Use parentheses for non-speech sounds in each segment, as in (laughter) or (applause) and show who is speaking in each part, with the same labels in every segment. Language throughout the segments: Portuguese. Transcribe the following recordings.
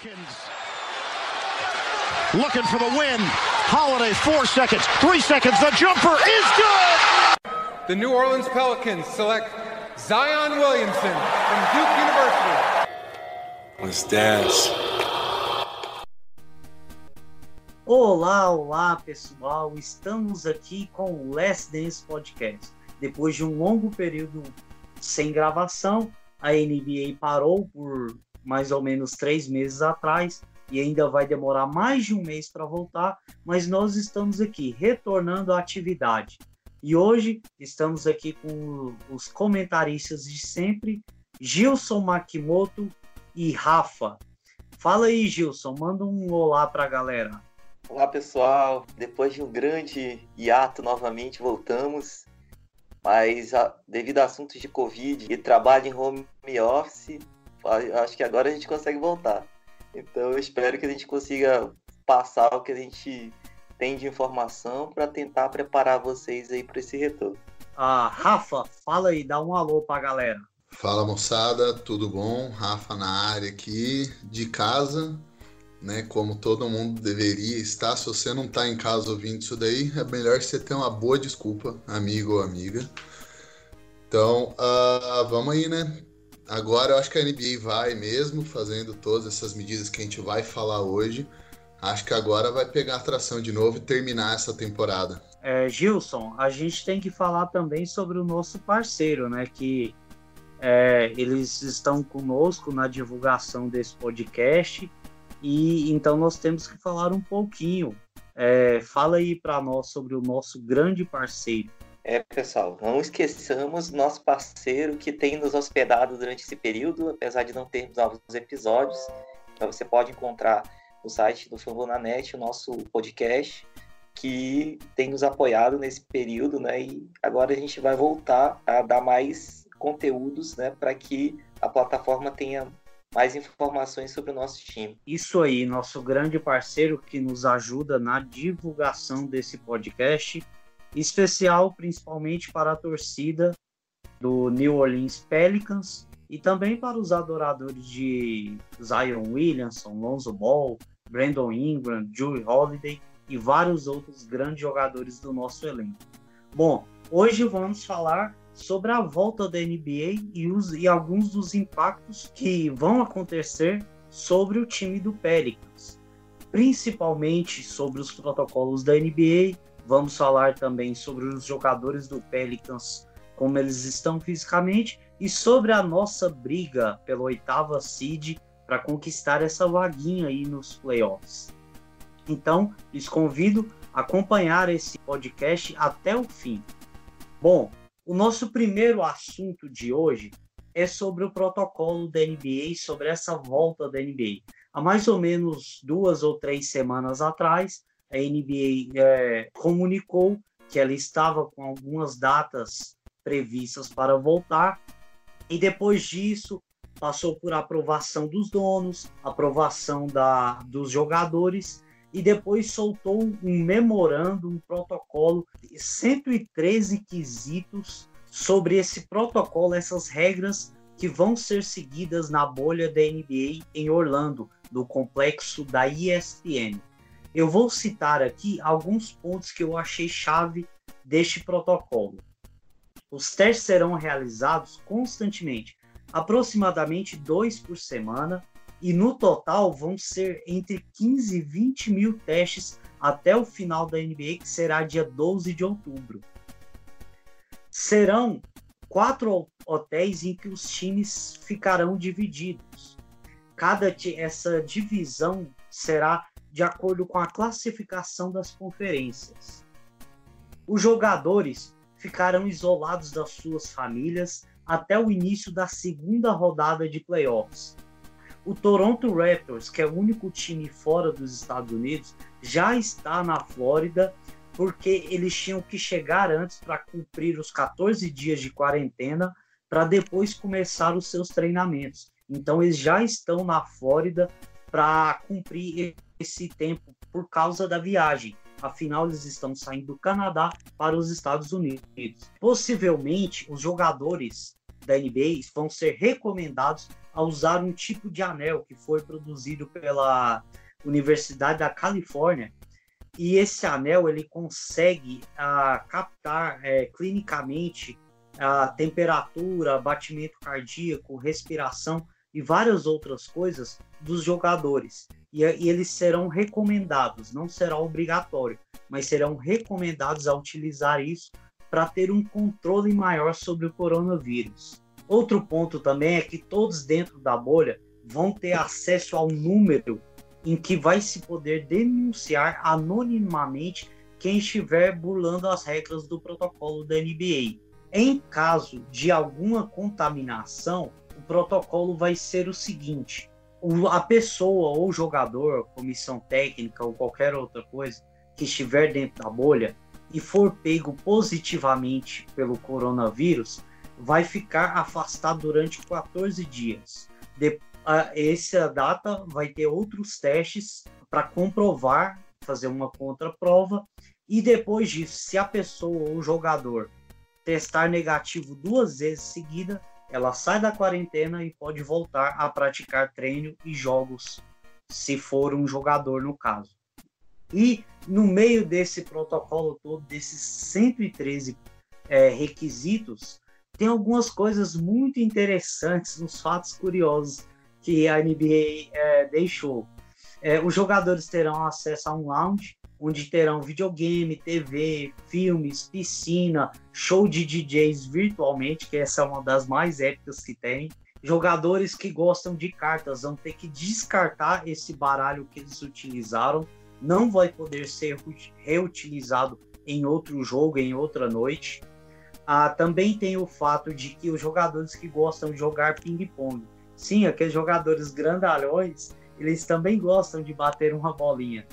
Speaker 1: Pelicans looking for the win. Holiday, four seconds, three seconds. The jumper is good.
Speaker 2: The New Orleans Pelicans select Zion Williamson from Duke University.
Speaker 3: Let's dance.
Speaker 4: Olá, olá pessoal, estamos aqui com o Last Dance Podcast. Depois de um longo período sem gravação, a NBA parou por mais ou menos três meses atrás e ainda vai demorar mais de um mês para voltar, mas nós estamos aqui retornando à atividade. E hoje estamos aqui com os comentaristas de sempre, Gilson Makimoto e Rafa. Fala aí, Gilson, manda um olá para a galera.
Speaker 5: Olá, pessoal. Depois de um grande hiato, novamente voltamos. Mas devido a assuntos de Covid e trabalho em home office, acho que agora a gente consegue voltar. Então eu espero que a gente consiga passar o que a gente tem de informação para tentar preparar vocês aí para esse retorno.
Speaker 4: Ah, Rafa, fala aí, dá um alô para a galera.
Speaker 6: Fala moçada, tudo bom? Rafa na área aqui de casa, né? Como todo mundo deveria estar. Se você não está em casa ouvindo isso daí, é melhor você ter uma boa desculpa, amigo ou amiga. Então, uh, vamos aí, né? Agora eu acho que a NBA vai mesmo fazendo todas essas medidas que a gente vai falar hoje. Acho que agora vai pegar atração de novo e terminar essa temporada.
Speaker 4: É, Gilson, a gente tem que falar também sobre o nosso parceiro, né? Que é, eles estão conosco na divulgação desse podcast e então nós temos que falar um pouquinho. É, fala aí para nós sobre o nosso grande parceiro.
Speaker 5: É, pessoal, não esqueçamos nosso parceiro que tem nos hospedado durante esse período, apesar de não termos novos episódios. Então você pode encontrar no site do Fambonanet o nosso podcast, que tem nos apoiado nesse período, né? E agora a gente vai voltar a dar mais conteúdos, né, para que a plataforma tenha mais informações sobre o nosso time.
Speaker 4: Isso aí, nosso grande parceiro que nos ajuda na divulgação desse podcast especial principalmente para a torcida do New Orleans Pelicans e também para os adoradores de Zion Williamson, Lonzo Ball, Brandon Ingram, Drew Holiday e vários outros grandes jogadores do nosso elenco. Bom, hoje vamos falar sobre a volta da NBA e, os, e alguns dos impactos que vão acontecer sobre o time do Pelicans, principalmente sobre os protocolos da NBA Vamos falar também sobre os jogadores do Pelicans, como eles estão fisicamente, e sobre a nossa briga pela oitava seed para conquistar essa vaguinha aí nos playoffs. Então, lhes convido a acompanhar esse podcast até o fim. Bom, o nosso primeiro assunto de hoje é sobre o protocolo da NBA, sobre essa volta da NBA. Há mais ou menos duas ou três semanas atrás, a NBA é, comunicou que ela estava com algumas datas previstas para voltar, e depois disso passou por aprovação dos donos, aprovação da, dos jogadores, e depois soltou um memorando, um protocolo, 113 quesitos sobre esse protocolo, essas regras que vão ser seguidas na bolha da NBA em Orlando, no complexo da ESPN. Eu vou citar aqui alguns pontos que eu achei chave deste protocolo. Os testes serão realizados constantemente, aproximadamente dois por semana, e no total vão ser entre 15 e 20 mil testes até o final da NBA, que será dia 12 de outubro. Serão quatro hotéis em que os times ficarão divididos. Cada essa divisão será de acordo com a classificação das conferências. Os jogadores ficarão isolados das suas famílias até o início da segunda rodada de playoffs. O Toronto Raptors, que é o único time fora dos Estados Unidos, já está na Flórida porque eles tinham que chegar antes para cumprir os 14 dias de quarentena para depois começar os seus treinamentos. Então eles já estão na Flórida para cumprir esse tempo por causa da viagem. Afinal, eles estão saindo do Canadá para os Estados Unidos. Possivelmente, os jogadores da NBA vão ser recomendados a usar um tipo de anel que foi produzido pela Universidade da Califórnia. E esse anel ele consegue ah, captar é, clinicamente a temperatura, batimento cardíaco, respiração e várias outras coisas dos jogadores. E, e, eles serão recomendados, não será obrigatório, mas serão recomendados a utilizar isso para ter um controle maior sobre o coronavírus. Outro ponto também é que todos dentro da bolha vão ter acesso ao número em que vai se poder denunciar anonimamente quem estiver burlando as regras do protocolo da NBA. Em caso de alguma contaminação, protocolo vai ser o seguinte: a pessoa ou jogador, comissão técnica ou qualquer outra coisa que estiver dentro da bolha e for pego positivamente pelo coronavírus, vai ficar afastado durante 14 dias. De, essa data vai ter outros testes para comprovar, fazer uma contraprova, e depois disso, se a pessoa ou jogador testar negativo duas vezes seguida, ela sai da quarentena e pode voltar a praticar treino e jogos, se for um jogador no caso. E no meio desse protocolo todo, desses 113 é, requisitos, tem algumas coisas muito interessantes, uns fatos curiosos que a NBA é, deixou. É, os jogadores terão acesso a um lounge, onde terão videogame, TV, filmes, piscina, show de DJs virtualmente, que essa é uma das mais épicas que tem. Jogadores que gostam de cartas vão ter que descartar esse baralho que eles utilizaram, não vai poder ser reutilizado em outro jogo, em outra noite. Ah, também tem o fato de que os jogadores que gostam de jogar ping-pong, sim, aqueles jogadores grandalhões, eles também gostam de bater uma bolinha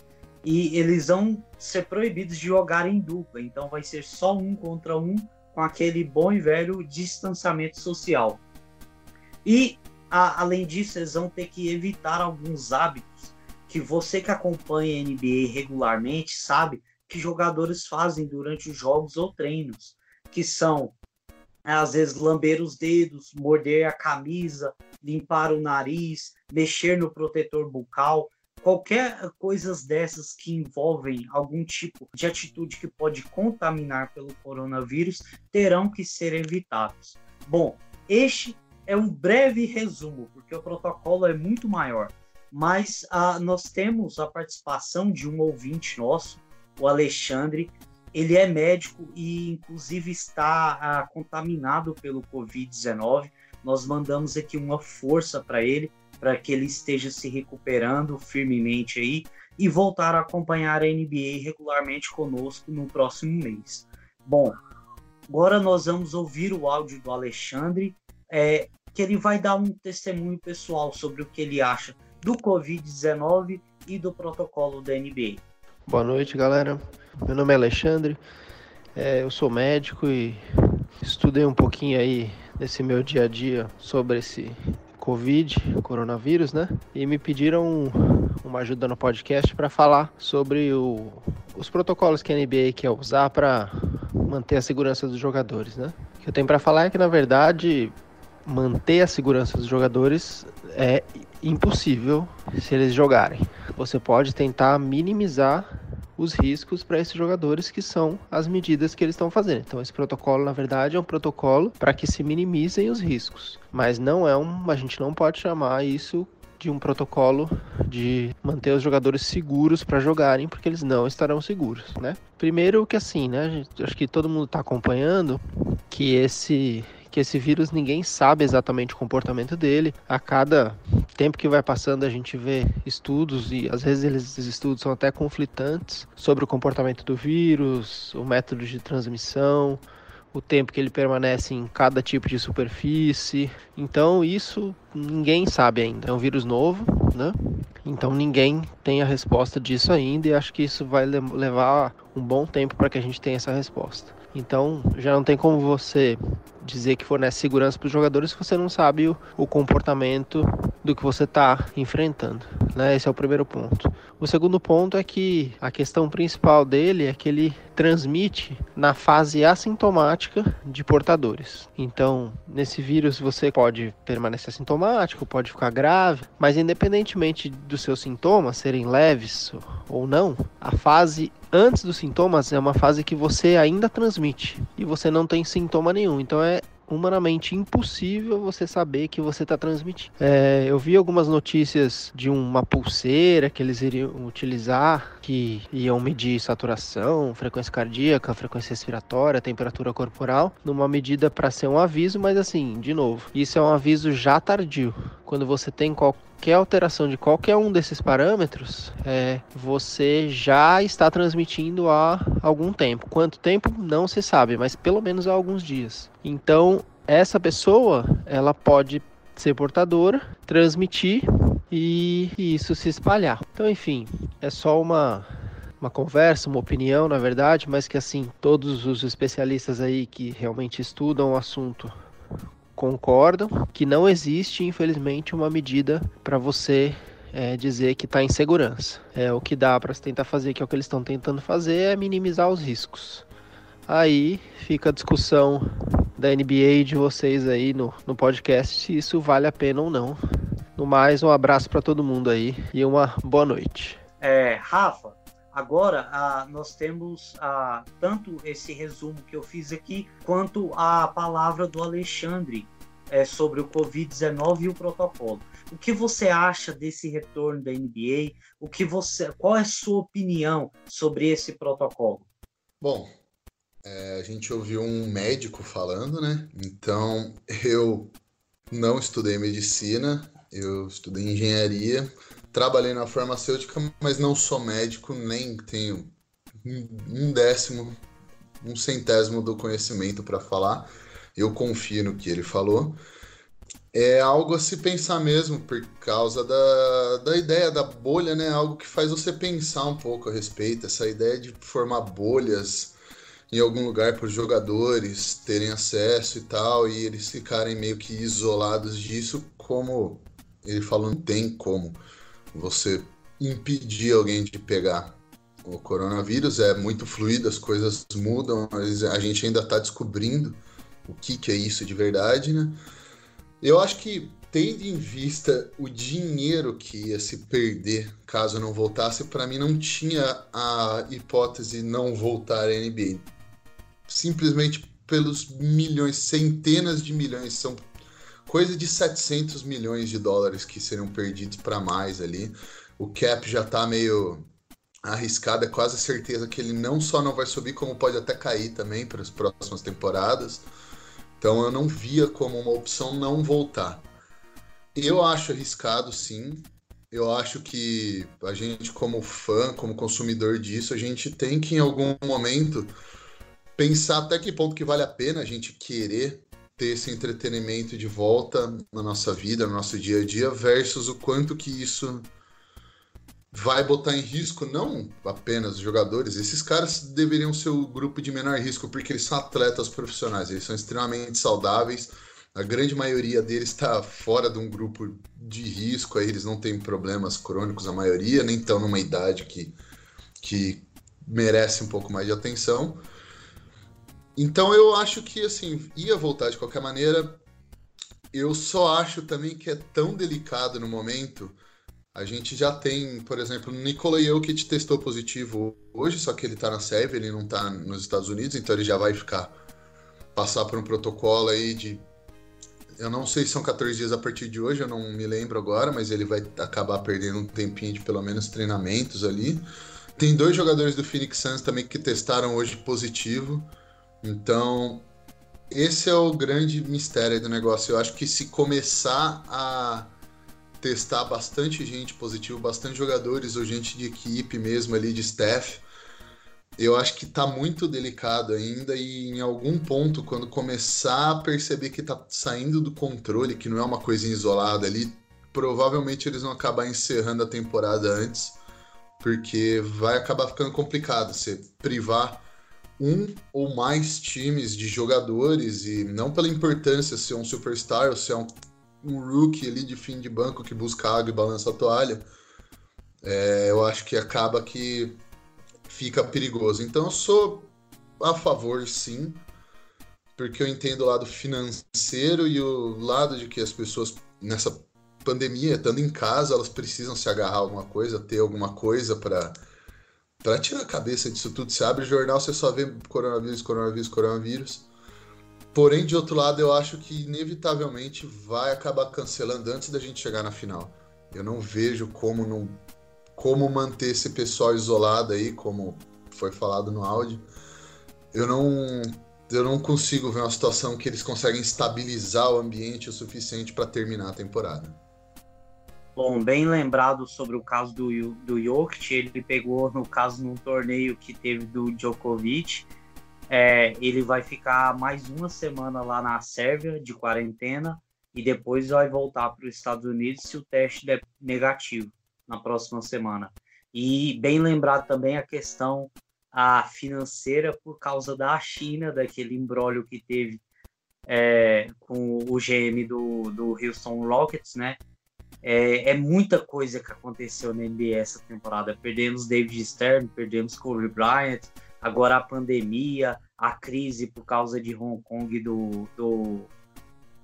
Speaker 4: e eles vão ser proibidos de jogar em dupla. Então vai ser só um contra um com aquele bom e velho distanciamento social. E a, além disso, eles vão ter que evitar alguns hábitos que você que acompanha a NBA regularmente sabe que jogadores fazem durante os jogos ou treinos, que são às vezes lamber os dedos, morder a camisa, limpar o nariz, mexer no protetor bucal qualquer coisas dessas que envolvem algum tipo de atitude que pode contaminar pelo coronavírus terão que ser evitados. Bom, este é um breve resumo, porque o protocolo é muito maior, mas ah, nós temos a participação de um ouvinte nosso, o Alexandre. Ele é médico e, inclusive, está ah, contaminado pelo Covid-19. Nós mandamos aqui uma força para ele para que ele esteja se recuperando firmemente aí e voltar a acompanhar a NBA regularmente conosco no próximo mês. Bom, agora nós vamos ouvir o áudio do Alexandre, é, que ele vai dar um testemunho pessoal sobre o que ele acha do Covid-19 e do protocolo da NBA.
Speaker 7: Boa noite, galera. Meu nome é Alexandre, é, eu sou médico e estudei um pouquinho aí nesse meu dia a dia sobre esse Covid, coronavírus, né? E me pediram uma ajuda no podcast para falar sobre o, os protocolos que a NBA quer usar para manter a segurança dos jogadores, né? O que eu tenho para falar é que, na verdade, manter a segurança dos jogadores é impossível se eles jogarem. Você pode tentar minimizar os riscos para esses jogadores, que são as medidas que eles estão fazendo. Então, esse protocolo, na verdade, é um protocolo para que se minimizem os riscos, mas não é um, a gente não pode chamar isso de um protocolo de manter os jogadores seguros para jogarem, porque eles não estarão seguros, né? Primeiro que assim, né? Acho que todo mundo está acompanhando que esse que esse vírus ninguém sabe exatamente o comportamento dele. A cada tempo que vai passando, a gente vê estudos e às vezes esses estudos são até conflitantes sobre o comportamento do vírus, o método de transmissão, o tempo que ele permanece em cada tipo de superfície. Então, isso ninguém sabe ainda. É um vírus novo, né? Então, ninguém tem a resposta disso ainda e acho que isso vai levar um bom tempo para que a gente tenha essa resposta. Então, já não tem como você dizer que fornece segurança para os jogadores se você não sabe o, o comportamento do que você está enfrentando. Né? Esse é o primeiro ponto. O segundo ponto é que a questão principal dele é que ele transmite na fase assintomática de portadores. Então, nesse vírus você pode permanecer assintomático, pode ficar grave, mas independentemente dos seus sintomas serem leves ou não, a fase antes dos sintomas é uma fase que você ainda transmite e você não tem sintoma nenhum. Então é humanamente impossível você saber que você está transmitindo. É, eu vi algumas notícias de uma pulseira que eles iriam utilizar, que iam medir saturação, frequência cardíaca, frequência respiratória, temperatura corporal, numa medida para ser um aviso, mas assim, de novo, isso é um aviso já tardio. Quando você tem qualquer alteração de qualquer um desses parâmetros, é, você já está transmitindo há algum tempo. Quanto tempo não se sabe, mas pelo menos há alguns dias. Então, essa pessoa, ela pode ser portadora, transmitir e, e isso se espalhar. Então, enfim, é só uma uma conversa, uma opinião, na verdade, mas que assim, todos os especialistas aí que realmente estudam o assunto concordam que não existe, infelizmente, uma medida para você é, dizer que está em segurança. É o que dá para tentar fazer, que é o que eles estão tentando fazer, é minimizar os riscos. Aí fica a discussão da NBA de vocês aí no, no podcast se isso vale a pena ou não. No mais, um abraço para todo mundo aí e uma boa noite.
Speaker 4: É, Rafa, agora ah, nós temos ah, tanto esse resumo que eu fiz aqui, quanto a palavra do Alexandre é, sobre o Covid-19 e o protocolo. O que você acha desse retorno da NBA? O que você, qual é a sua opinião sobre esse protocolo?
Speaker 6: Bom, é, a gente ouviu um médico falando, né? Então, eu não estudei medicina, eu estudei engenharia, trabalhei na farmacêutica, mas não sou médico, nem tenho um décimo, um centésimo do conhecimento para falar. Eu confio no que ele falou. É algo a se pensar mesmo, por causa da, da ideia da bolha, né? Algo que faz você pensar um pouco a respeito. Essa ideia de formar bolhas em algum lugar para os jogadores terem acesso e tal, e eles ficarem meio que isolados disso, como ele falou, não tem como você impedir alguém de pegar o coronavírus, é muito fluido, as coisas mudam, a gente ainda está descobrindo o que, que é isso de verdade, né? Eu acho que tendo em vista o dinheiro que ia se perder caso não voltasse, para mim não tinha a hipótese não voltar à NBA simplesmente pelos milhões, centenas de milhões, são coisa de 700 milhões de dólares que seriam perdidos para mais ali. O cap já tá meio arriscado, é quase certeza que ele não só não vai subir, como pode até cair também para as próximas temporadas. Então eu não via como uma opção não voltar. Eu acho arriscado, sim. Eu acho que a gente, como fã, como consumidor disso, a gente tem que em algum momento pensar até que ponto que vale a pena a gente querer ter esse entretenimento de volta na nossa vida, no nosso dia a dia, versus o quanto que isso vai botar em risco não apenas os jogadores, esses caras deveriam ser o grupo de menor risco porque eles são atletas profissionais, eles são extremamente saudáveis, a grande maioria deles está fora de um grupo de risco, aí eles não têm problemas crônicos, a maioria, nem estão numa idade que, que merece um pouco mais de atenção. Então eu acho que assim, ia voltar de qualquer maneira. Eu só acho também que é tão delicado no momento. A gente já tem, por exemplo, o Jokic testou positivo hoje, só que ele tá na SEV, ele não tá nos Estados Unidos, então ele já vai ficar passar por um protocolo aí de eu não sei se são 14 dias a partir de hoje, eu não me lembro agora, mas ele vai acabar perdendo um tempinho de pelo menos treinamentos ali. Tem dois jogadores do Phoenix Suns também que testaram hoje positivo. Então, esse é o grande mistério do negócio. Eu acho que se começar a testar bastante gente positivo, bastante jogadores ou gente de equipe mesmo ali, de staff, eu acho que tá muito delicado ainda e em algum ponto, quando começar a perceber que tá saindo do controle, que não é uma coisa isolada ali, provavelmente eles vão acabar encerrando a temporada antes, porque vai acabar ficando complicado você privar um ou mais times de jogadores e não pela importância se é um superstar ou se é um, um rookie ali de fim de banco que busca água e balança a toalha, é, eu acho que acaba que fica perigoso. Então eu sou a favor, sim, porque eu entendo o lado financeiro e o lado de que as pessoas nessa pandemia, estando em casa, elas precisam se agarrar a alguma coisa, ter alguma coisa para para tirar a cabeça disso tudo. Você abre o jornal, você só vê coronavírus, coronavírus, coronavírus. Porém, de outro lado, eu acho que inevitavelmente vai acabar cancelando antes da gente chegar na final. Eu não vejo como não como manter esse pessoal isolado aí, como foi falado no áudio. Eu não eu não consigo ver uma situação que eles conseguem estabilizar o ambiente o suficiente para terminar a temporada.
Speaker 4: Bom, bem lembrado sobre o caso do, do Jokic, ele pegou, no caso, num torneio que teve do Djokovic, é, ele vai ficar mais uma semana lá na Sérvia, de quarentena, e depois vai voltar para os Estados Unidos se o teste der negativo na próxima semana. E bem lembrado também a questão a financeira por causa da China, daquele embrólio que teve é, com o GM do, do Houston Rockets, né? É, é, muita coisa que aconteceu na NBA essa temporada. Perdemos David Stern, perdemos Kobe Bryant, agora a pandemia, a crise por causa de Hong Kong do, do,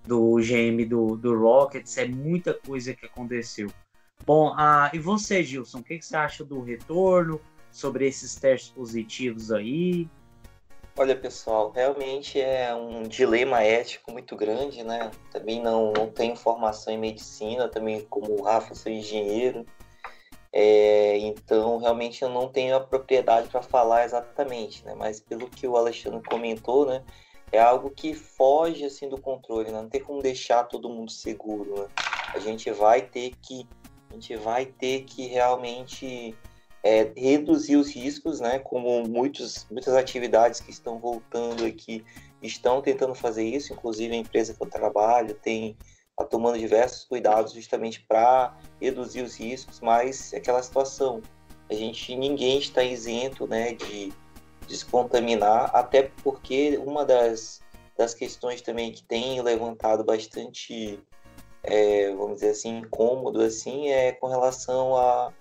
Speaker 4: do GM do, do Rockets, é muita coisa que aconteceu. Bom, ah, e você, Gilson, o que, que você acha do retorno, sobre esses testes positivos aí?
Speaker 5: Olha, pessoal, realmente é um dilema ético muito grande, né? Também não, não tenho formação em medicina, também como o Rafa, sou engenheiro. É, então, realmente eu não tenho a propriedade para falar exatamente, né? Mas pelo que o Alexandre comentou, né? É algo que foge assim do controle, né? não tem como deixar todo mundo seguro. Né? A gente vai ter que, a gente vai ter que realmente é, reduzir os riscos, né? Como muitos, muitas atividades que estão voltando aqui estão tentando fazer isso, inclusive a empresa que eu trabalho tem está tomando diversos cuidados justamente para reduzir os riscos, mas é aquela situação, a gente ninguém está isento, né, de descontaminar, até porque uma das, das questões também que tem levantado bastante, é, vamos dizer assim, incômodo assim, é com relação a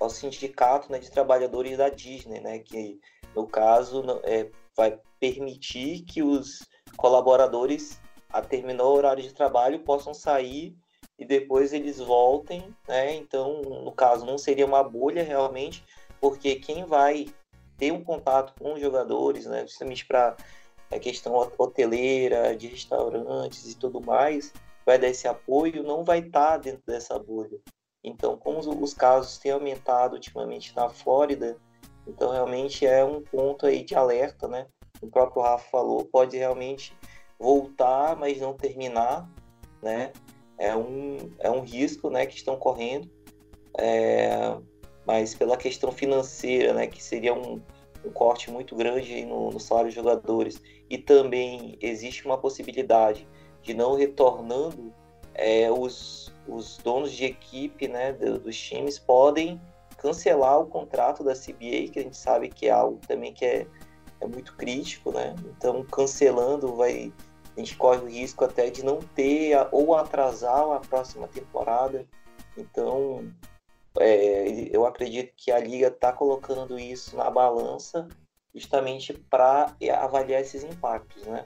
Speaker 5: ao sindicato né, de trabalhadores da Disney, né, que no caso é, vai permitir que os colaboradores, a terminar o horário de trabalho, possam sair e depois eles voltem, né? Então, no caso, não seria uma bolha realmente, porque quem vai ter um contato com os jogadores, né, justamente para a questão hoteleira, de restaurantes e tudo mais, vai dar esse apoio, não vai estar tá dentro dessa bolha. Então, como os casos têm aumentado ultimamente na Flórida, então realmente é um ponto aí de alerta, né? O próprio Rafa falou, pode realmente voltar, mas não terminar, né? É um, é um risco, né, que estão correndo, é, mas pela questão financeira, né, que seria um, um corte muito grande no, no salário dos jogadores, e também existe uma possibilidade de não retornando é, os, os donos de equipe né, dos times podem cancelar o contrato da CBA, que a gente sabe que é algo também que é, é muito crítico, né? Então, cancelando, vai, a gente corre o risco até de não ter ou atrasar a próxima temporada. Então, é, eu acredito que a liga está colocando isso na balança justamente para avaliar esses impactos, né?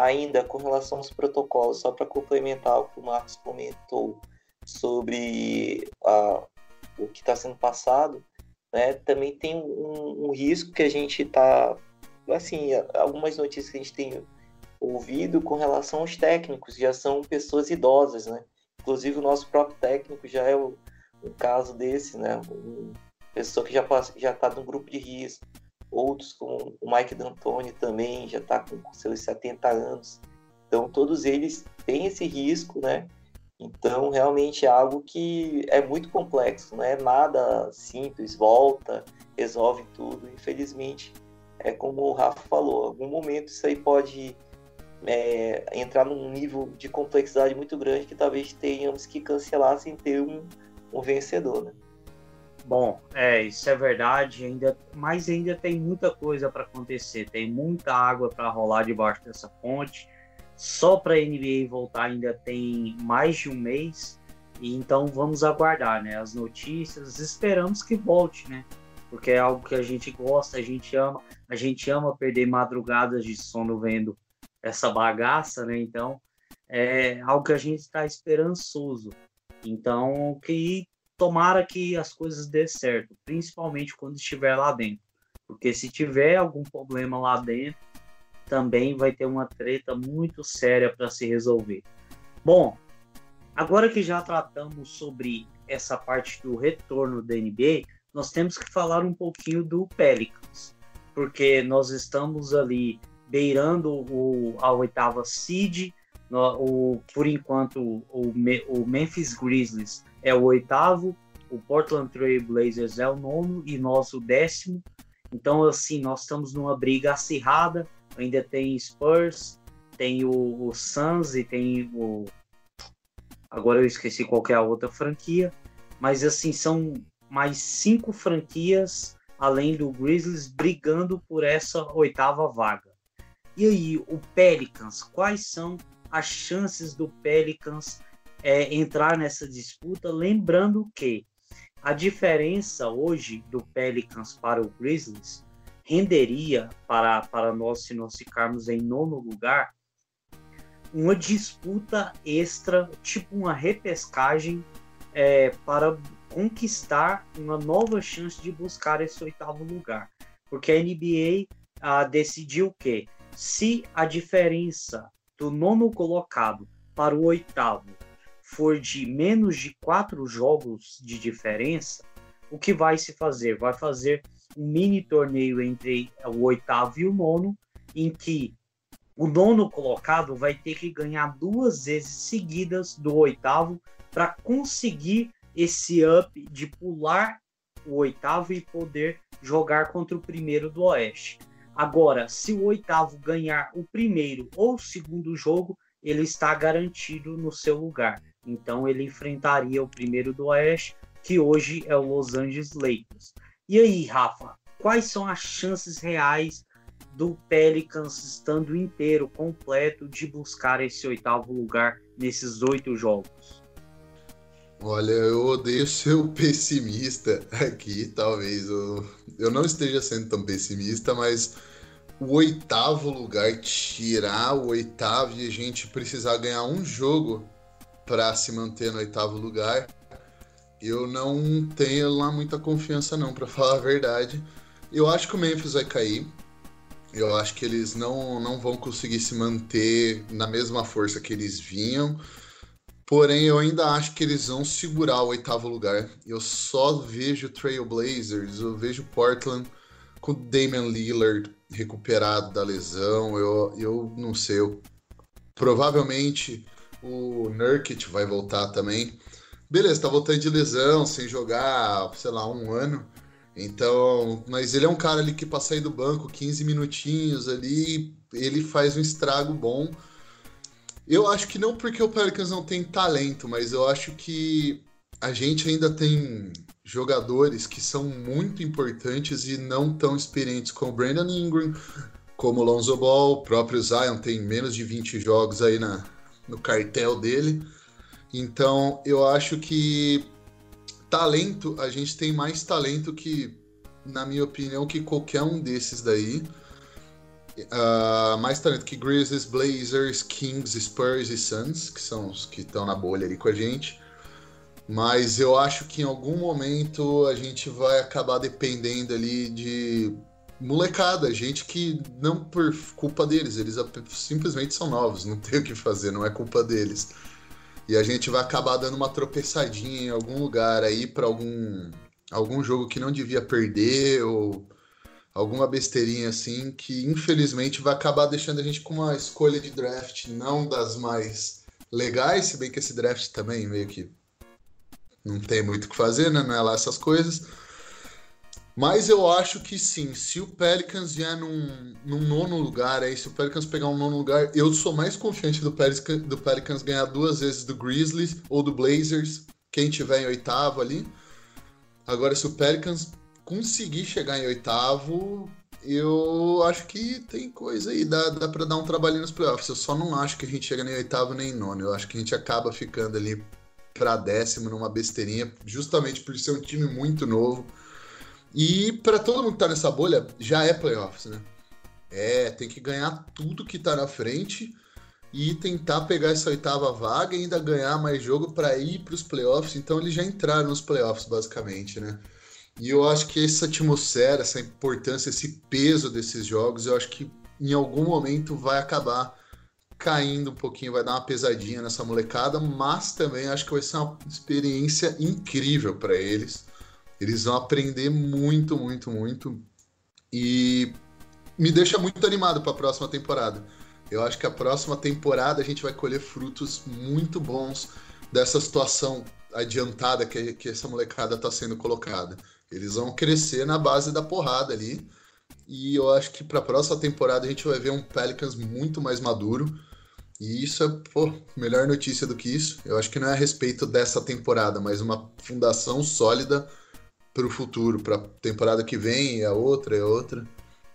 Speaker 5: Ainda com relação aos protocolos, só para complementar o que o Marcos comentou sobre a, o que está sendo passado, né, também tem um, um risco que a gente está, assim, algumas notícias que a gente tem ouvido com relação aos técnicos, já são pessoas idosas, né? Inclusive o nosso próprio técnico já é um, caso desse, né? Uma pessoa que já já está num grupo de risco outros como o Mike D'Antoni também já está com seus 70 anos. Então todos eles têm esse risco, né? Então realmente é algo que é muito complexo, não é nada simples, volta, resolve tudo. Infelizmente, é como o Rafa falou, em algum momento isso aí pode é, entrar num nível de complexidade muito grande que talvez tenhamos que cancelar sem ter um, um vencedor, né?
Speaker 4: Bom, é, isso é verdade, ainda, mas ainda tem muita coisa para acontecer, tem muita água para rolar debaixo dessa ponte. Só para a NBA voltar ainda tem mais de um mês, e então vamos aguardar, né? As notícias, esperamos que volte, né? Porque é algo que a gente gosta, a gente ama, a gente ama perder madrugadas de sono vendo essa bagaça, né? Então é algo que a gente está esperançoso. Então que tomara que as coisas dê certo, principalmente quando estiver lá dentro. Porque se tiver algum problema lá dentro, também vai ter uma treta muito séria para se resolver. Bom, agora que já tratamos sobre essa parte do retorno da NBA, nós temos que falar um pouquinho do Pelicans, porque nós estamos ali beirando o, a oitava seed, no, o, por enquanto o, o Memphis Grizzlies é o oitavo, o Portland Trail Blazers é o nono e nós o décimo. Então, assim, nós estamos numa briga acirrada. Ainda tem Spurs, tem o, o Suns e tem o. Agora eu esqueci qual é a outra franquia. Mas, assim, são mais cinco franquias, além do Grizzlies, brigando por essa oitava vaga. E aí, o Pelicans, quais são as chances do Pelicans é, entrar nessa disputa, lembrando que a diferença hoje do Pelicans para o Grizzlies renderia para, para nós, se nós ficarmos em nono lugar, uma disputa extra, tipo uma repescagem, é, para conquistar uma nova chance de buscar esse oitavo lugar. Porque a NBA ah, decidiu que se a diferença do nono colocado para o oitavo for de menos de quatro jogos de diferença, o que vai se fazer? Vai fazer um mini torneio entre o oitavo e o nono, em que o nono colocado vai ter que ganhar duas vezes seguidas do oitavo para conseguir esse up de pular o oitavo e poder jogar contra o primeiro do Oeste. Agora, se o oitavo ganhar o primeiro ou o segundo jogo, ele está garantido no seu lugar. Então ele enfrentaria o primeiro do Oeste, que hoje é o Los Angeles Lakers. E aí, Rafa, quais são as chances reais do Pelicans estando inteiro, completo, de buscar esse oitavo lugar nesses oito jogos?
Speaker 6: Olha, eu odeio ser o pessimista aqui, talvez. Eu, eu não esteja sendo tão pessimista, mas o oitavo lugar, tirar o oitavo e a gente precisar ganhar um jogo para se manter no oitavo lugar. Eu não tenho lá muita confiança não, para (laughs) falar a verdade. Eu acho que o Memphis vai cair. Eu acho que eles não, não vão conseguir se manter na mesma força que eles vinham. Porém, eu ainda acho que eles vão segurar o oitavo lugar. Eu só vejo Trailblazers, eu vejo Portland com Damian Lillard recuperado da lesão. Eu, eu não sei, eu, provavelmente o Nurkic vai voltar também. Beleza, tá voltando de lesão, sem jogar, sei lá, um ano. Então, mas ele é um cara ali que para sair do banco 15 minutinhos ali, ele faz um estrago bom. Eu acho que não porque o Pelicans não tem talento, mas eu acho que a gente ainda tem jogadores que são muito importantes e não tão experientes como o Brandon Ingram, como o Lonzo Ball, o próprio Zion tem menos de 20 jogos aí na, no cartel dele. Então, eu acho que talento, a gente tem mais talento que, na minha opinião, que qualquer um desses daí. Uh, mais talento que Grizzlies, Blazers, Kings, Spurs e Suns, que são os que estão na bolha ali com a gente. Mas eu acho que em algum momento a gente vai acabar dependendo ali de molecada, gente que não por culpa deles, eles simplesmente são novos, não tem o que fazer, não é culpa deles. E a gente vai acabar dando uma tropeçadinha em algum lugar aí para algum algum jogo que não devia perder ou alguma besteirinha assim que infelizmente vai acabar deixando a gente com uma escolha de draft não das mais legais, se bem que esse draft também meio que não tem muito o que fazer, né? Não é lá essas coisas. Mas eu acho que sim, se o Pelicans vier num, num, nono lugar, aí se o Pelicans pegar um nono lugar, eu sou mais confiante do Pelicans, do Pelicans ganhar duas vezes do Grizzlies ou do Blazers, quem tiver em oitavo ali. Agora, se o Pelicans conseguir chegar em oitavo, eu acho que tem coisa aí, dá, dá para dar um trabalhinho nos playoffs. Eu só não acho que a gente chega nem oitavo nem nono. Eu acho que a gente acaba ficando ali para décimo numa besteirinha, justamente por ser um time muito novo. E para todo mundo que tá nessa bolha, já é playoffs, né? É, tem que ganhar tudo que tá na frente e tentar pegar essa oitava vaga e ainda ganhar mais jogo para ir para os playoffs. Então eles já entraram nos playoffs basicamente, né? E eu acho que essa atmosfera, essa importância, esse peso desses jogos, eu acho que em algum momento vai acabar caindo um pouquinho, vai dar uma pesadinha nessa molecada, mas também acho que vai ser uma experiência incrível para eles. Eles vão aprender muito, muito, muito. E me deixa muito animado para a próxima temporada. Eu acho que a próxima temporada a gente vai colher frutos muito bons dessa situação adiantada que, que essa molecada está sendo colocada. Eles vão crescer na base da porrada ali. E eu acho que para a próxima temporada a gente vai ver um Pelicans muito mais maduro. E isso é, pô, melhor notícia do que isso. Eu acho que não é a respeito dessa temporada, mas uma fundação sólida para o futuro, para a temporada que vem, e a outra, e a outra.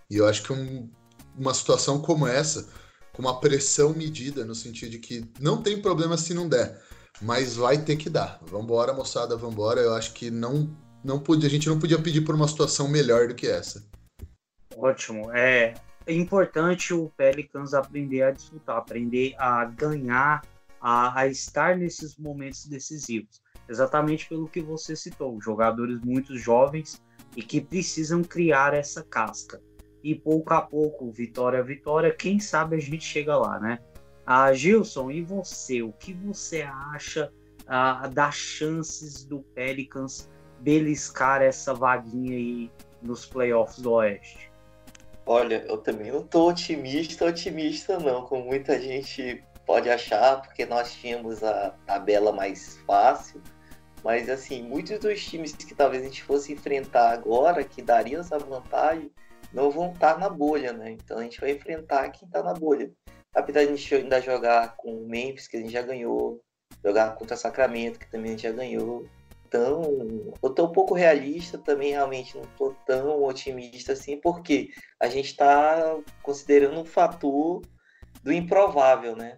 Speaker 6: E eu acho que um, uma situação como essa, com uma pressão medida, no sentido de que não tem problema se não der, mas vai ter que dar. Vambora, moçada, vambora. Eu acho que não não podia, a gente não podia pedir por uma situação melhor do que essa.
Speaker 4: Ótimo. É, importante o Pelicans aprender a disputar, aprender a ganhar, a, a estar nesses momentos decisivos. Exatamente pelo que você citou, jogadores muito jovens e que precisam criar essa casca. E pouco a pouco, vitória a vitória, quem sabe a gente chega lá, né? Ah, Gilson, e você? O que você acha ah, das chances do Pelicans beliscar essa vaguinha aí nos playoffs do Oeste?
Speaker 5: Olha, eu também não tô otimista, otimista não, como muita gente pode achar, porque nós tínhamos a tabela mais fácil, mas assim, muitos dos times que talvez a gente fosse enfrentar agora, que dariam essa vantagem, não vão estar na bolha, né? Então a gente vai enfrentar quem está na bolha. Apesar de a gente ainda jogar com o Memphis, que a gente já ganhou, jogar contra Sacramento, que também a gente já ganhou, tão. Eu tô um pouco realista também, realmente não tô tão otimista assim, porque a gente está considerando um fator do improvável, né?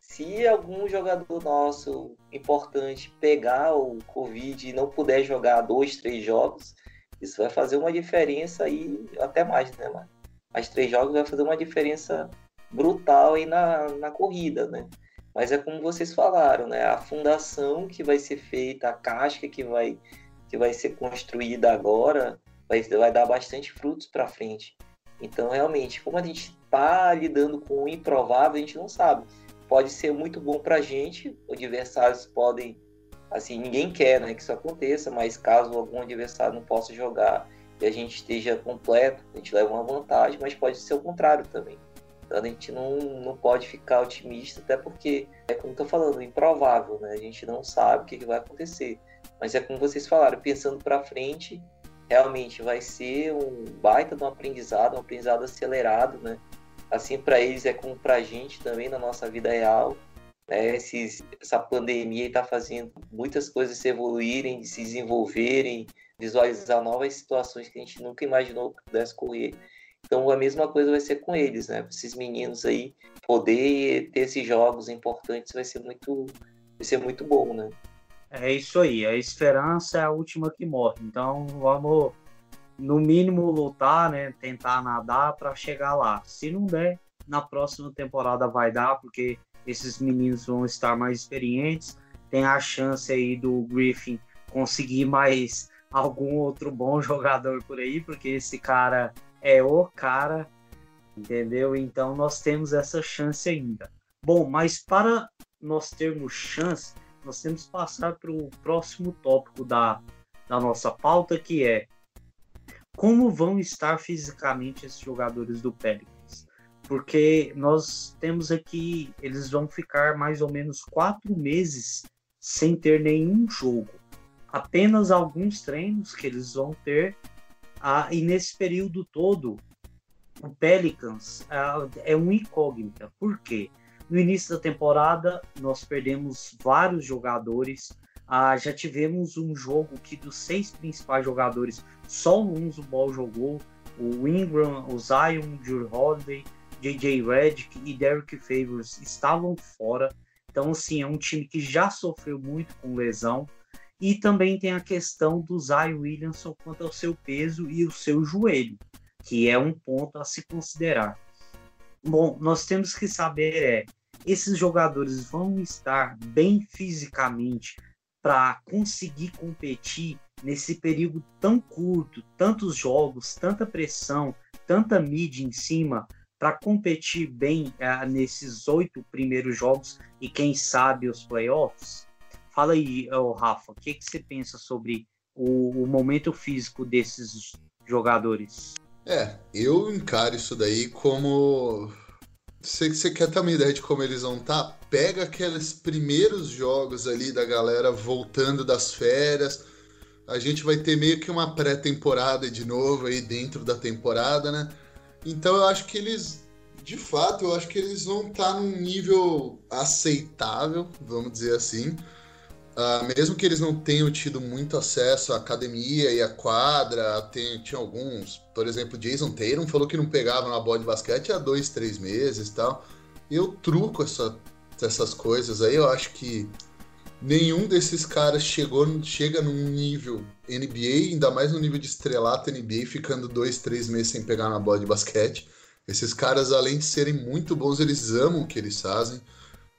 Speaker 5: Se algum jogador nosso importante pegar o Covid e não puder jogar dois, três jogos, isso vai fazer uma diferença aí, até mais, né, mano? As três jogos vai fazer uma diferença brutal aí na, na corrida, né? Mas é como vocês falaram, né? A fundação que vai ser feita, a casca que vai, que vai ser construída agora, vai, vai dar bastante frutos para frente. Então, realmente, como a gente está lidando com o improvável, a gente não sabe. Pode ser muito bom para a gente, adversários podem, assim, ninguém quer né, que isso aconteça, mas caso algum adversário não possa jogar e a gente esteja completo, a gente leva uma vantagem, mas pode ser o contrário também. Então a gente não, não pode ficar otimista, até porque é como estou falando, improvável, né? A gente não sabe o que, que vai acontecer. Mas é como vocês falaram, pensando para frente, realmente vai ser um baita de um aprendizado, um aprendizado acelerado, né? Assim para eles é como para a gente também na nossa vida real. Né? Esses, essa pandemia está fazendo muitas coisas se evoluírem, se desenvolverem, visualizar novas situações que a gente nunca imaginou que pudesse correr. Então a mesma coisa vai ser com eles, né? Esses meninos aí poder ter esses jogos importantes vai ser muito, vai ser muito bom, né?
Speaker 4: É isso aí. A esperança é a última que morre. Então vamos no mínimo lutar, né? Tentar nadar para chegar lá. Se não der, na próxima temporada vai dar, porque esses meninos vão estar mais experientes. Tem a chance aí do Griffin conseguir mais (laughs) algum outro bom jogador por aí, porque esse cara é o cara, entendeu? Então nós temos essa chance ainda. Bom, mas para nós termos chance, nós temos que passar para o próximo tópico da, da nossa pauta, que é como vão estar fisicamente esses jogadores do Pelicans. Porque nós temos aqui, eles vão ficar mais ou menos quatro meses sem ter nenhum jogo. Apenas alguns treinos que eles vão ter ah, e nesse período todo, o Pelicans ah, é um incógnita. Por quê? No início da temporada, nós perdemos vários jogadores Ah, já tivemos um jogo que dos seis principais jogadores, só o Lonzo Ball jogou. O Ingram, o Zion, Drew Holiday, J.J. Redick e Derrick Favors estavam fora. Então, assim, é um time que já sofreu muito com lesão. E também tem a questão do Zion Williamson quanto ao seu peso e o seu joelho, que é um ponto a se considerar. Bom, nós temos que saber é, esses jogadores vão estar bem fisicamente para conseguir competir nesse período tão curto, tantos jogos, tanta pressão, tanta mídia em cima, para competir bem uh, nesses oito primeiros jogos e quem sabe os playoffs? Fala aí, Rafa, o que, que você pensa sobre o, o momento físico desses jogadores?
Speaker 6: É, eu encaro isso daí como. Você, você quer ter uma ideia de como eles vão estar? Tá? Pega aqueles primeiros jogos ali da galera voltando das férias. A gente vai ter meio que uma pré-temporada de novo aí dentro da temporada, né? Então eu acho que eles, de fato, eu acho que eles vão estar tá num nível aceitável, vamos dizer assim. Uh, mesmo que eles não tenham tido muito acesso à academia e à quadra, tem, tinha alguns, por exemplo, Jason Tatum falou que não pegava na bola de basquete há dois, três meses e tal. Eu truco essa, essas coisas aí, eu acho que nenhum desses caras chegou, chega num nível NBA, ainda mais no nível de estrelato NBA, ficando dois, três meses sem pegar na bola de basquete. Esses caras, além de serem muito bons, eles amam o que eles fazem.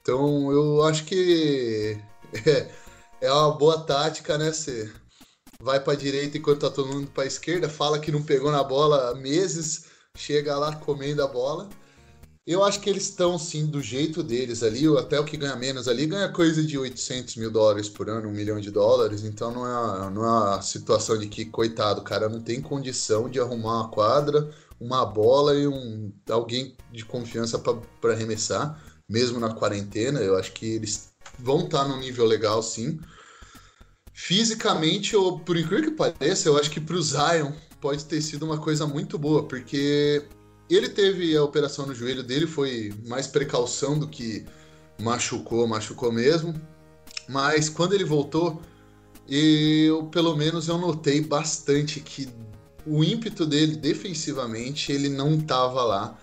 Speaker 6: Então eu acho que (laughs) é, é uma boa tática, né? Você vai para direita enquanto tá todo mundo para esquerda, fala que não pegou na bola há meses, chega lá comendo a bola. Eu acho que eles estão, sim, do jeito deles ali, até o que ganha menos ali ganha coisa de 800 mil dólares por ano, um milhão de dólares, então não é, não é uma situação de que, coitado, o cara não tem condição de arrumar uma quadra, uma bola e um, alguém de confiança para arremessar, mesmo na quarentena. Eu acho que eles vão estar tá num nível legal, sim. Fisicamente, eu, por incrível que pareça, eu acho que para o Zion pode ter sido uma coisa muito boa, porque ele teve a operação no joelho dele, foi mais precaução do que machucou, machucou mesmo. Mas quando ele voltou, eu pelo menos eu notei bastante que o ímpeto dele defensivamente ele não estava lá.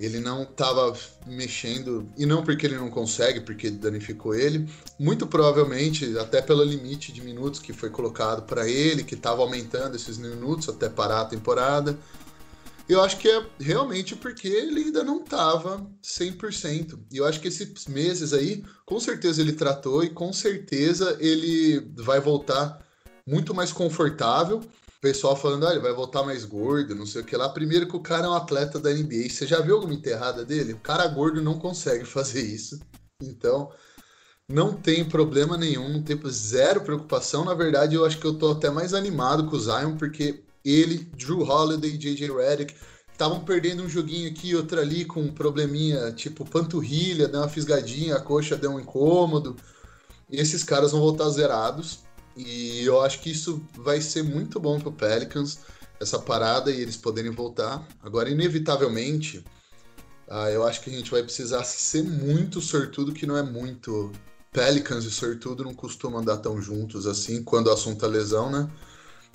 Speaker 6: Ele não estava mexendo, e não porque ele não consegue, porque danificou ele. Muito provavelmente, até pelo limite de minutos que foi colocado para ele, que estava aumentando esses minutos até parar a temporada. Eu acho que é realmente porque ele ainda não estava 100%. E eu acho que esses meses aí, com certeza ele tratou e com certeza ele vai voltar muito mais confortável. Pessoal falando, ah, ele vai voltar mais gordo, não sei o que lá. Primeiro que o cara é um atleta da NBA. Você já viu alguma enterrada dele? O cara gordo não consegue (laughs) fazer isso. Então, não tem problema nenhum, não tem zero preocupação. Na verdade, eu acho que eu tô até mais animado com o Zion, porque ele, Drew Holiday, JJ Redick, estavam perdendo um joguinho aqui, outro ali, com um probleminha tipo panturrilha, deu uma fisgadinha, a coxa deu um incômodo. E esses caras vão voltar zerados. E eu acho que isso vai ser muito bom pro Pelicans, essa parada e eles poderem voltar. Agora, inevitavelmente, uh, eu acho que a gente vai precisar ser muito sortudo, que não é muito. Pelicans e sortudo não costumam andar tão juntos assim quando o assunto é lesão, né?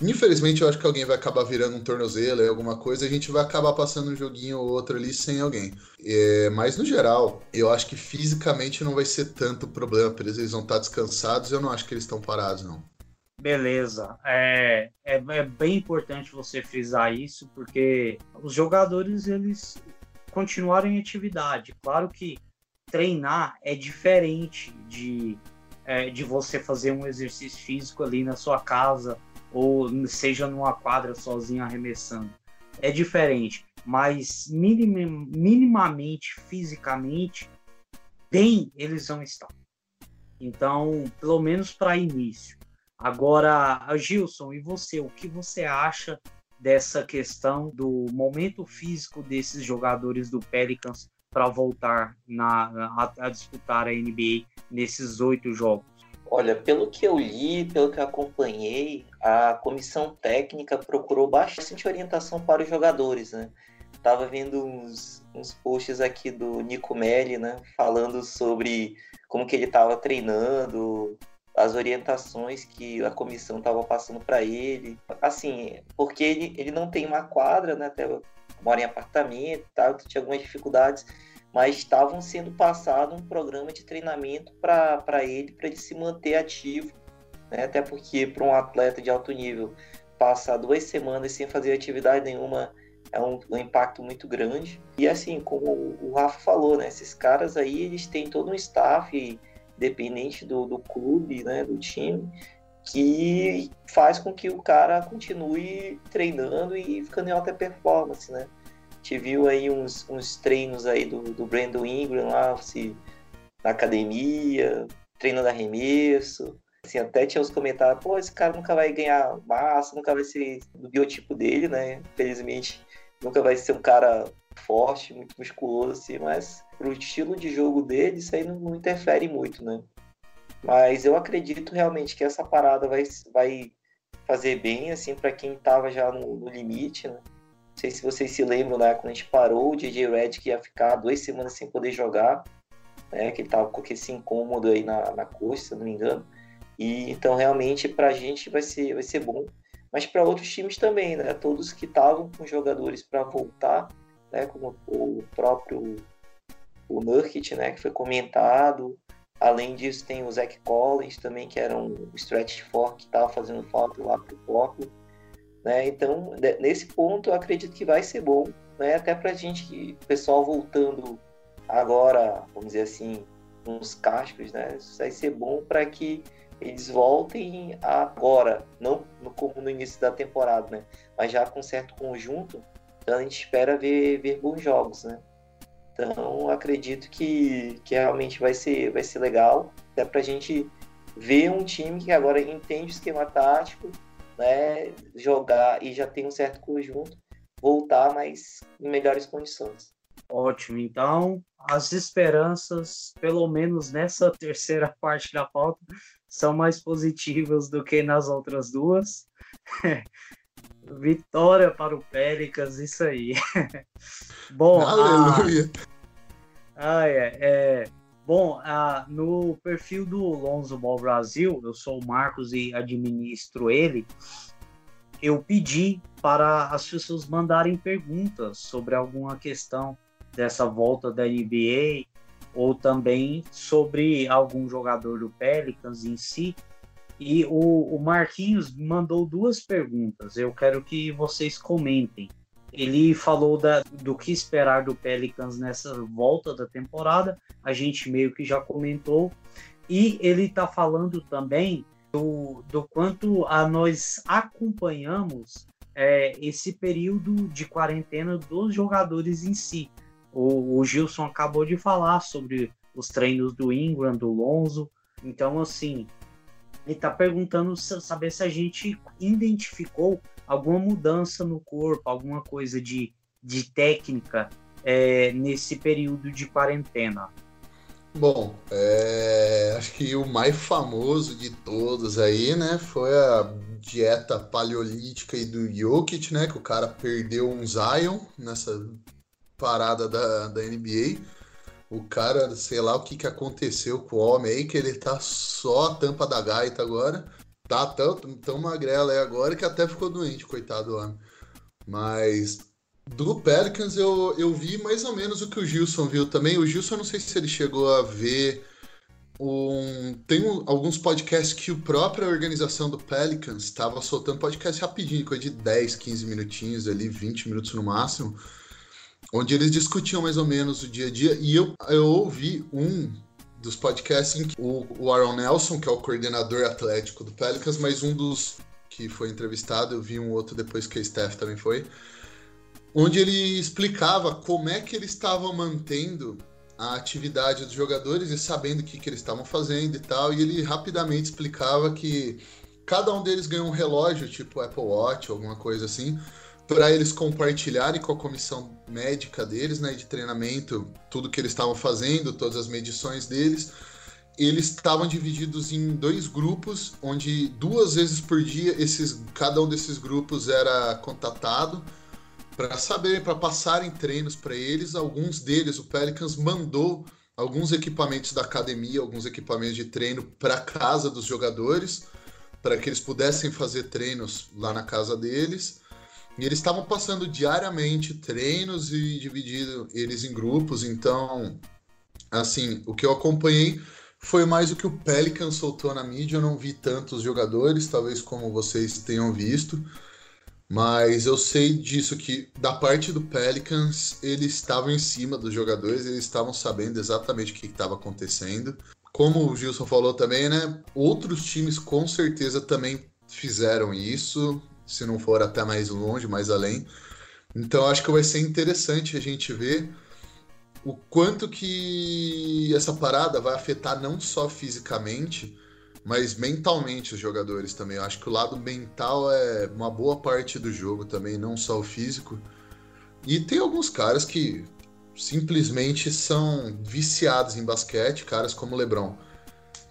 Speaker 6: Infelizmente, eu acho que alguém vai acabar virando um tornozelo alguma coisa, a gente vai acabar passando um joguinho ou outro ali sem alguém. É, mas no geral, eu acho que fisicamente não vai ser tanto problema para eles, eles vão estar descansados, eu não acho que eles estão parados, não.
Speaker 4: Beleza. É, é, é, bem importante você frisar isso, porque os jogadores eles continuaram em atividade. Claro que treinar é diferente de, é, de você fazer um exercício físico ali na sua casa ou seja numa quadra sozinho arremessando. É diferente, mas minim, minimamente, fisicamente, bem eles vão estar. Então, pelo menos para início. Agora, Gilson, e você? O que você acha dessa questão do momento físico desses jogadores do Pelicans para voltar na, a, a disputar a NBA nesses oito jogos?
Speaker 5: Olha, pelo que eu li, pelo que eu acompanhei, a comissão técnica procurou bastante orientação para os jogadores, né? Tava vendo uns, uns posts aqui do Nico Melli, né? Falando sobre como que ele estava treinando, as orientações que a comissão estava passando para ele. Assim, porque ele, ele não tem uma quadra, né? Até mora em apartamento e tal, tinha algumas dificuldades, mas estavam sendo passado um programa de treinamento para ele, para ele se manter ativo, né? Até porque para um atleta de alto nível passar duas semanas sem fazer atividade nenhuma é um, um, impacto muito grande. E assim, como o Rafa falou, né? Esses caras aí, eles têm todo um staff dependente do, do clube, né? Do time, que faz com que o cara continue treinando e ficando em alta performance, né? Te viu aí uns, uns treinos aí do, do Brandon Ingram lá, se, na academia, treinando arremesso, Assim, até tinha os comentários, pô, esse cara nunca vai ganhar massa, nunca vai ser do biotipo dele, né? Infelizmente, nunca vai ser um cara forte, muito musculoso, assim, mas pro estilo de jogo dele, isso aí não, não interfere muito, né? Mas eu acredito realmente que essa parada vai, vai fazer bem, assim, para quem tava já no, no, limite, né? Não sei se vocês se lembram, né? Quando a gente parou, o DJ Red que ia ficar duas semanas sem poder jogar, né? Que ele tava com esse incômodo aí na, na coxa, se não me engano. E então realmente para a gente vai ser, vai ser bom, mas para outros times também, né? Todos que estavam com jogadores para voltar, né? Como o próprio o Nurkic, né? Que foi comentado. Além disso tem o Zach Collins também, que era um stretch for que estava fazendo falta lá para o Portland. Né? Então, nesse ponto, eu acredito que vai ser bom, né? até para a gente, pessoal voltando agora, vamos dizer assim, uns cascos, né? Isso vai ser bom para que eles voltem agora, não como no início da temporada, né? Mas já com certo conjunto, então a gente espera ver, ver bons jogos, né? Então acredito que, que realmente vai ser, vai ser legal, até para a gente ver um time que agora entende o esquema tático, né? Jogar e já tem um certo conjunto, voltar, mas em melhores condições.
Speaker 4: Ótimo, então as esperanças, pelo menos nessa (laughs) terceira parte da pauta, são mais positivas do que nas outras duas. (laughs) Vitória para o Pelicans, isso aí. (laughs) Bom,
Speaker 6: Aleluia.
Speaker 4: Ah, é, é, Bom, ah, no perfil do Lonzo Ball Brasil, eu sou o Marcos e administro ele. Eu pedi para as pessoas mandarem perguntas sobre alguma questão dessa volta da NBA ou também sobre algum jogador do Pelicans em si. E o, o Marquinhos mandou duas perguntas. Eu quero que vocês comentem. Ele falou da, do que esperar do Pelicans nessa volta da temporada. A gente meio que já comentou. E ele está falando também do, do quanto a nós acompanhamos é, esse período de quarentena dos jogadores em si. O, o Gilson acabou de falar sobre os treinos do Ingram, do Lonzo. Então, assim, ele está perguntando saber se a gente identificou alguma mudança no corpo, alguma coisa de, de técnica é, nesse período de quarentena.
Speaker 6: Bom, é, acho que o mais famoso de todos aí, né, foi a dieta paleolítica e do Jokic, né, que o cara perdeu um Zion nessa parada da, da NBA. O cara, sei lá o que, que aconteceu com o homem aí, que ele tá só a tampa da gaita agora. Tá tão, tão magrela aí agora que até ficou doente, coitado do homem. Mas do Pelicans eu, eu vi mais ou menos o que o Gilson viu também. O Gilson, eu não sei se ele chegou a ver um, tem um, alguns podcasts que a própria organização do Pelicans estava soltando podcast rapidinho, coisa de 10, 15 minutinhos ali, 20 minutos no máximo onde eles discutiam mais ou menos o dia a dia. E eu, eu ouvi um dos podcasts em que o, o Aaron Nelson, que é o coordenador atlético do Pelicans, mas um dos que foi entrevistado, eu vi um outro depois que a Steph também foi, onde ele explicava como é que eles estavam mantendo a atividade dos jogadores e sabendo o que, que eles estavam fazendo e tal, e ele rapidamente explicava que cada um deles ganhou um relógio, tipo Apple Watch, alguma coisa assim, para eles compartilharem com a comissão médica deles, né, de treinamento, tudo que eles estavam fazendo, todas as medições deles. Eles estavam divididos em dois grupos, onde duas vezes por dia esses, cada um desses grupos era contatado para saber, para passarem treinos para eles. Alguns deles, o Pelicans mandou alguns equipamentos da academia, alguns equipamentos de treino para casa dos jogadores, para que eles pudessem fazer treinos lá na casa deles. E eles estavam passando diariamente treinos e dividindo eles em grupos. Então, assim, o que eu acompanhei foi mais o que o Pelican soltou na mídia. Eu não vi tantos jogadores, talvez como vocês tenham visto. Mas eu sei disso que da parte do Pelicans eles estavam em cima dos jogadores, eles estavam sabendo exatamente o que estava acontecendo. Como o Gilson falou também, né? Outros times com certeza também fizeram isso, se não for até mais longe, mais além. Então acho que vai ser interessante a gente ver o quanto que essa parada vai afetar não só fisicamente, mas mentalmente os jogadores também. Eu acho que o lado mental é uma boa parte do jogo também, não só o físico. E tem alguns caras que simplesmente são viciados em basquete, caras como o LeBron.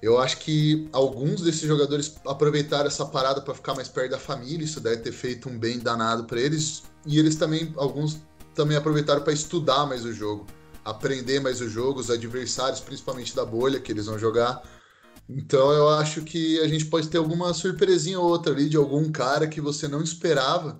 Speaker 6: Eu acho que alguns desses jogadores aproveitaram essa parada para ficar mais perto da família, isso deve ter feito um bem danado para eles. E eles também, alguns também aproveitaram para estudar mais o jogo, aprender mais o jogo, os adversários, principalmente da bolha que eles vão jogar. Então eu acho que a gente pode ter alguma surpresinha ou outra ali de algum cara que você não esperava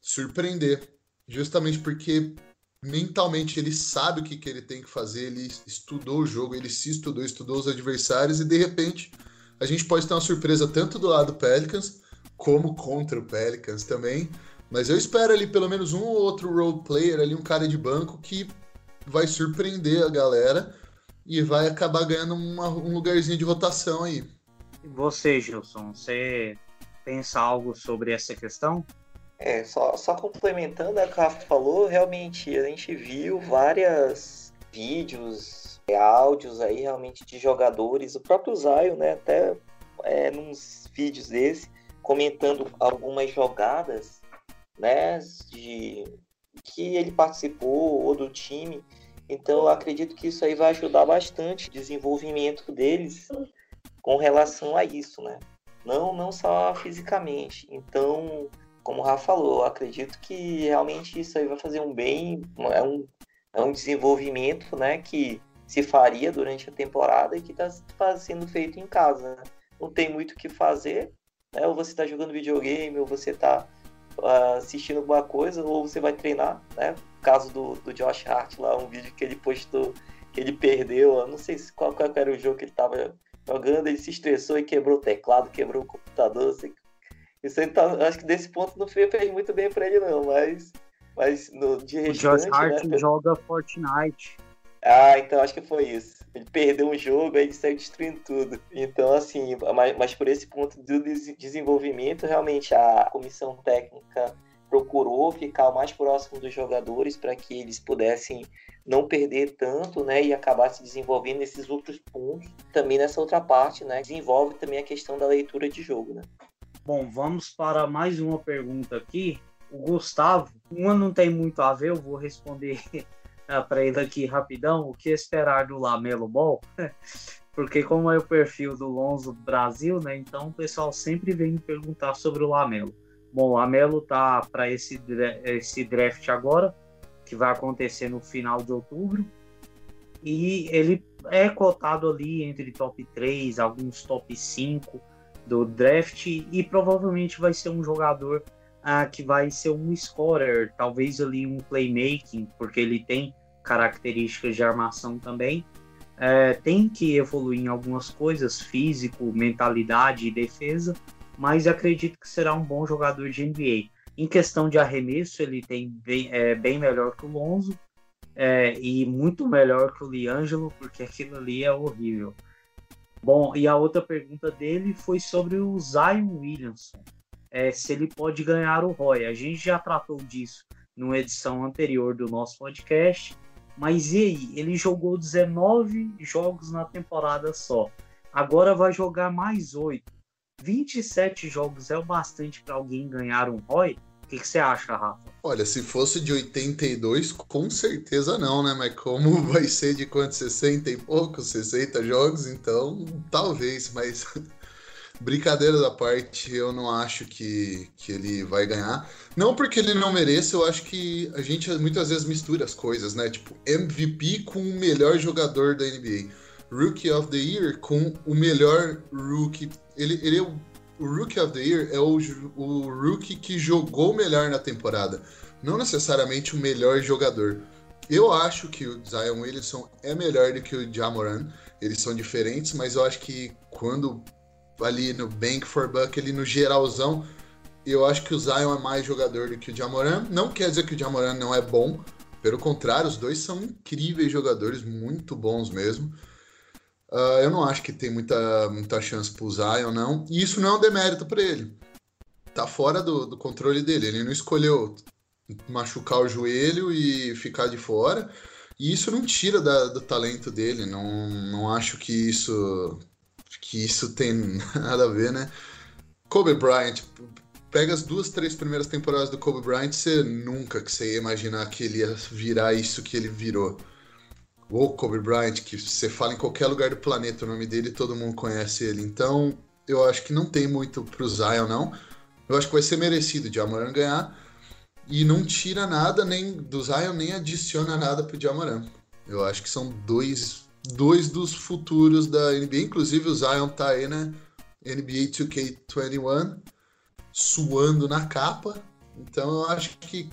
Speaker 6: surpreender. Justamente porque mentalmente ele sabe o que, que ele tem que fazer, ele estudou o jogo, ele se estudou, estudou os adversários e de repente a gente pode ter uma surpresa tanto do lado do Pelicans como contra o Pelicans também. Mas eu espero ali pelo menos um ou outro role player ali, um cara de banco que vai surpreender a galera e vai acabar ganhando uma, um lugarzinho de votação aí.
Speaker 4: E você, Gilson, você pensa algo sobre essa questão?
Speaker 5: É, só, só complementando o que o Rafa falou, realmente a gente viu vários vídeos, é, áudios aí realmente de jogadores, o próprio Zion, né, até é, nos vídeos desse, comentando algumas jogadas, né, de que ele participou ou do time, então eu acredito que isso aí vai ajudar bastante o desenvolvimento deles com relação a isso, né? Não, não só fisicamente. Então, como o Rafa falou, acredito que realmente isso aí vai fazer um bem, é um, é um desenvolvimento, né, que se faria durante a temporada e que está sendo feito em casa. Né? Não tem muito o que fazer, né? Ou você está jogando videogame, ou você está uh, assistindo alguma coisa, ou você vai treinar, né? caso do, do Josh Hart lá, um vídeo que ele postou que ele perdeu, eu não sei qual, qual era o jogo que ele estava jogando, ele se estressou e quebrou o teclado, quebrou o computador. Assim. Isso aí tá, acho que desse ponto não fez muito bem para ele, não, mas, mas no, de restante,
Speaker 4: O Josh Hart né, joga Fortnite.
Speaker 5: Ah, então acho que foi isso. Ele perdeu um jogo, aí ele saiu destruindo tudo. Então, assim, mas, mas por esse ponto do desenvolvimento, realmente a comissão técnica procurou ficar o mais próximo dos jogadores para que eles pudessem não perder tanto, né, e acabar se desenvolvendo nesses outros pontos. Também nessa outra parte, né, desenvolve também a questão da leitura de jogo, né.
Speaker 4: Bom, vamos para mais uma pergunta aqui. O Gustavo, uma não tem muito a ver, eu vou responder (laughs) para ele aqui rapidão. O que esperar do Lamelo Ball? (laughs) Porque como é o perfil do Lonzo Brasil, né? Então o pessoal sempre vem me perguntar sobre o Lamelo. Bom, a Melo tá para esse, esse draft agora, que vai acontecer no final de outubro. E ele é cotado ali entre top 3, alguns top 5 do draft. E provavelmente vai ser um jogador ah, que vai ser um scorer, talvez ali um playmaking, porque ele tem características de armação também. É, tem que evoluir em algumas coisas, físico, mentalidade e defesa, mas acredito que será um bom jogador de NBA. Em questão de arremesso, ele tem bem, é, bem melhor que o Lonzo é, e muito melhor que o Liangelo, porque aquilo ali é horrível. Bom, e a outra pergunta dele foi sobre o Zion Williamson, é, se ele pode ganhar o Roy. A gente já tratou disso numa edição anterior do nosso podcast, mas e aí? Ele jogou 19 jogos na temporada só. Agora vai jogar mais 8. 27 jogos é o bastante para alguém ganhar um ROI? Que, que, você acha, Rafa?
Speaker 6: Olha, se fosse de 82, com certeza não, né? Mas como (laughs) vai ser de quanto? 60 e poucos, 60 jogos, então talvez, mas (laughs) Brincadeira da parte, eu não acho que, que ele vai ganhar. Não porque ele não mereça, eu acho que a gente muitas vezes mistura as coisas, né? Tipo, MVP com o melhor jogador da NBA. Rookie of the Year com o melhor rookie. Ele, ele é o, o Rookie of the Year é o, o rookie que jogou melhor na temporada. Não necessariamente o melhor jogador. Eu acho que o Zion Williamson é melhor do que o Jamoran. Eles são diferentes, mas eu acho que quando ali no Bank for Buck, ali no geralzão, eu acho que o Zion é mais jogador do que o Jamoran. Não quer dizer que o Jamoran não é bom, pelo contrário, os dois são incríveis jogadores, muito bons mesmo. Uh, eu não acho que tem muita, muita chance pro Zion, não. E isso não é um demérito para ele. Tá fora do, do controle dele. Ele não escolheu machucar o joelho e ficar de fora. E isso não tira da, do talento dele. Não, não acho que isso que isso tem (laughs) nada a ver, né? Kobe Bryant, pega as duas, três primeiras temporadas do Kobe Bryant, você nunca que você ia imaginar que ele ia virar isso que ele virou. O Kobe Bryant, que você fala em qualquer lugar do planeta o nome dele, todo mundo conhece ele. Então, eu acho que não tem muito pro Zion, não. Eu acho que vai ser merecido de Amoran ganhar. E não tira nada nem do Zion, nem adiciona nada pro Jamoran. Eu acho que são dois dois dos futuros da NBA. Inclusive o Zion tá aí, né? NBA 2K21 suando na capa. Então eu acho que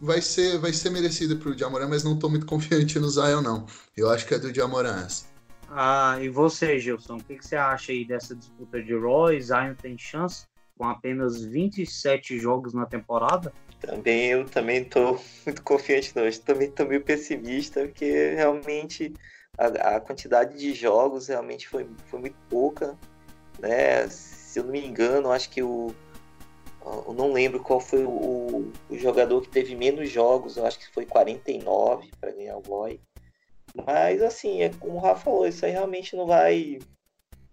Speaker 6: vai ser, vai ser merecido pro Jamoran, mas não tô muito confiante no Zion, não. Eu acho que é do Jamoran essa.
Speaker 4: Ah, e você, Gilson, o que, que, você acha aí dessa disputa de Roy? Zion tem chance com apenas 27 jogos na temporada?
Speaker 5: Também eu também tô (laughs) muito confiante, não. Eu também tô meio pessimista, porque realmente a, a, quantidade de jogos realmente foi, foi muito pouca, né? Se eu não me engano, acho que o eu não lembro qual foi o, o jogador que teve menos jogos, eu acho que foi 49 para ganhar o Boy. Mas assim, é como o Rafa falou, isso aí realmente não vai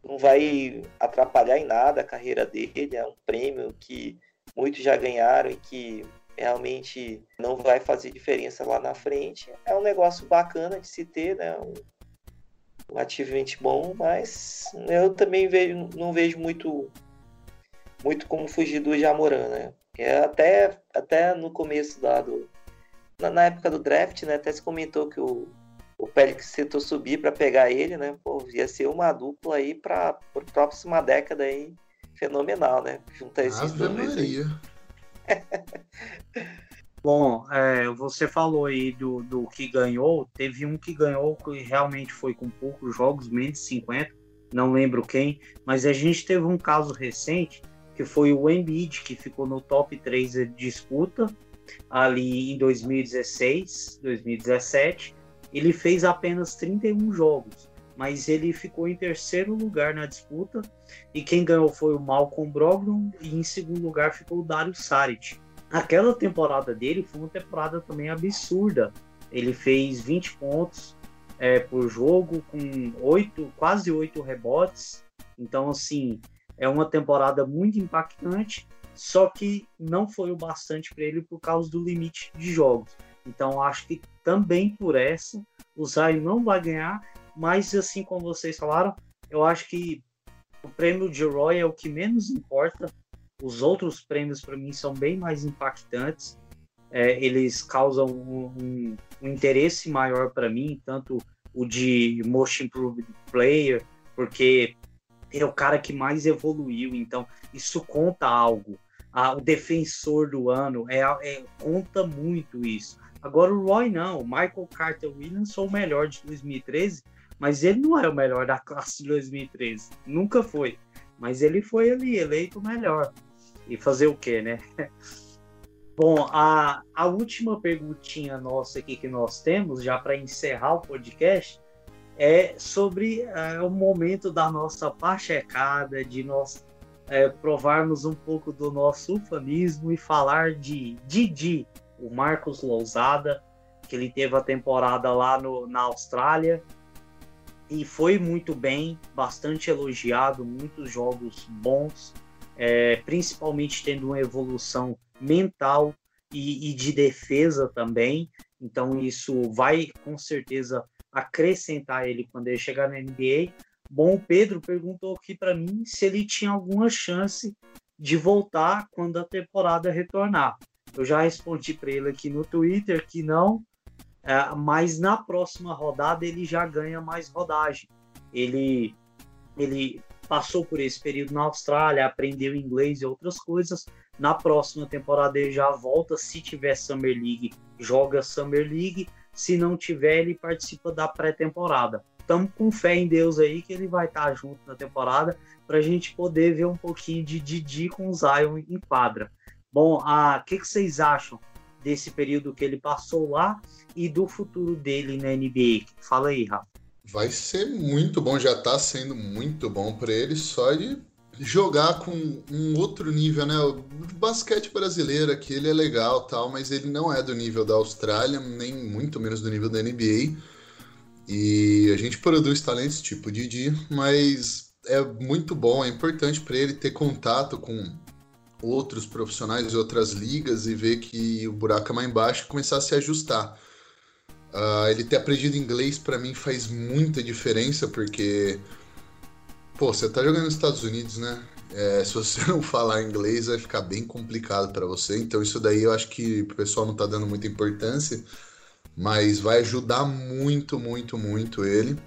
Speaker 5: não vai atrapalhar em nada a carreira dele, é um prêmio que muitos já ganharam e que realmente não vai fazer diferença lá na frente. É um negócio bacana de se ter, né? Um, relativamente bom, mas eu também vejo, não vejo muito muito como fugir do Jamoran, né? É até, até no começo da, do, na, na, época do draft, né? Até se comentou que o, o Pélix tentou subir para pegar ele, né? Pô, ia ser uma dupla aí para a próxima década aí fenomenal, né? Juntar esses Ave dois Maria. (laughs)
Speaker 4: Bom, é, você falou aí do, do que ganhou. Teve um que ganhou que realmente foi com poucos jogos, menos de 50, não lembro quem, mas a gente teve um caso recente que foi o Embiid, que ficou no top 3 de disputa ali em 2016, 2017. Ele fez apenas 31 jogos, mas ele ficou em terceiro lugar na disputa e quem ganhou foi o Malcolm Brogdon e em segundo lugar ficou o Dario Saric aquela temporada dele foi uma temporada também absurda. Ele fez 20 pontos é, por jogo, com oito, quase oito rebotes. Então, assim, é uma temporada muito impactante, só que não foi o bastante para ele por causa do limite de jogos. Então, acho que também por essa, o Zion não vai ganhar, mas assim como vocês falaram, eu acho que o prêmio de Roy é o que menos importa, os outros prêmios, para mim, são bem mais impactantes. É, eles causam um, um, um interesse maior para mim, tanto o de Most Improved Player, porque é o cara que mais evoluiu, então isso conta algo. Ah, o defensor do ano é, é, conta muito isso. Agora o Roy não, o Michael Carter Williams foi o melhor de 2013, mas ele não é o melhor da classe de 2013, nunca foi. Mas ele foi ali eleito o melhor. E fazer o quê, né? (laughs) Bom, a, a última perguntinha nossa aqui que nós temos, já para encerrar o podcast, é sobre é, o momento da nossa pachecada, de nós é, provarmos um pouco do nosso ufanismo e falar de Didi, o Marcos Lousada, que ele teve a temporada lá no, na Austrália. E foi muito bem, bastante elogiado, muitos jogos bons é, principalmente tendo uma evolução mental e, e, de defesa também. Então isso vai com certeza acrescentar ele quando ele chegar na NBA. Bom, o Pedro perguntou aqui para mim se ele tinha alguma chance de voltar quando a temporada retornar. Eu já respondi para ele aqui no Twitter que não, é, mas na próxima rodada ele já ganha mais rodagem. Ele, ele passou por esse período na Austrália, aprendeu inglês e outras coisas. Na próxima temporada ele já volta. Se tiver Summer League, joga Summer League. Se não tiver, ele participa da pré-temporada. Estamos com fé em Deus aí que ele vai estar junto na temporada para a gente poder ver um pouquinho de Didi com o Zion em quadra. Bom, o ah, que, que vocês acham desse período que ele passou lá e do futuro dele na NBA? Fala aí, Rafa.
Speaker 6: Vai ser muito bom, já está sendo muito bom para ele só de jogar com um outro nível, né? O basquete brasileiro aqui, ele é legal tal, mas ele não é do nível da Austrália, nem muito menos do nível da NBA. E a gente produz talentos tipo Didi, mas é muito bom, é importante para ele ter contato com outros profissionais de outras ligas e ver que o buraco é mais embaixo e começar a se ajustar. Uh, ele ter aprendido inglês para mim faz muita diferença porque pô, você tá jogando nos Estados Unidos, né? É, se você (laughs) não falar inglês vai ficar bem complicado para você. Então isso daí eu acho que o pessoal não tá dando muita importância, mas vai ajudar muito, muito, muito ele.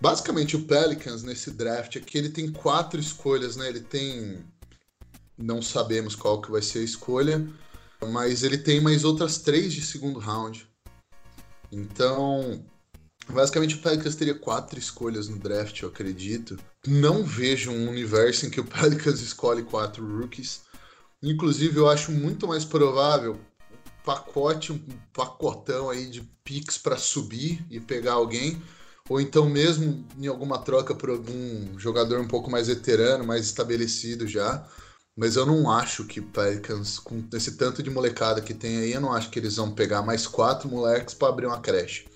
Speaker 6: Basicamente o Pelicans nesse draft aqui ele tem quatro escolhas, né? Ele tem não sabemos qual que vai ser a escolha, mas ele tem mais outras três de segundo round. Então, basicamente o Pelicans teria quatro escolhas no draft, eu acredito. Não vejo um universo em que o (laughs) Pelicans escolhe quatro rookies. Inclusive, eu acho muito mais provável pacote, um pacotão aí de picks para subir e pegar alguém, ou então mesmo em alguma troca por algum jogador um pouco mais veterano, mais estabelecido já. Mas eu não acho que Pelicans, com esse tanto de molecada que tem aí, eu não acho que eles vão pegar mais quatro moleques para abrir uma creche.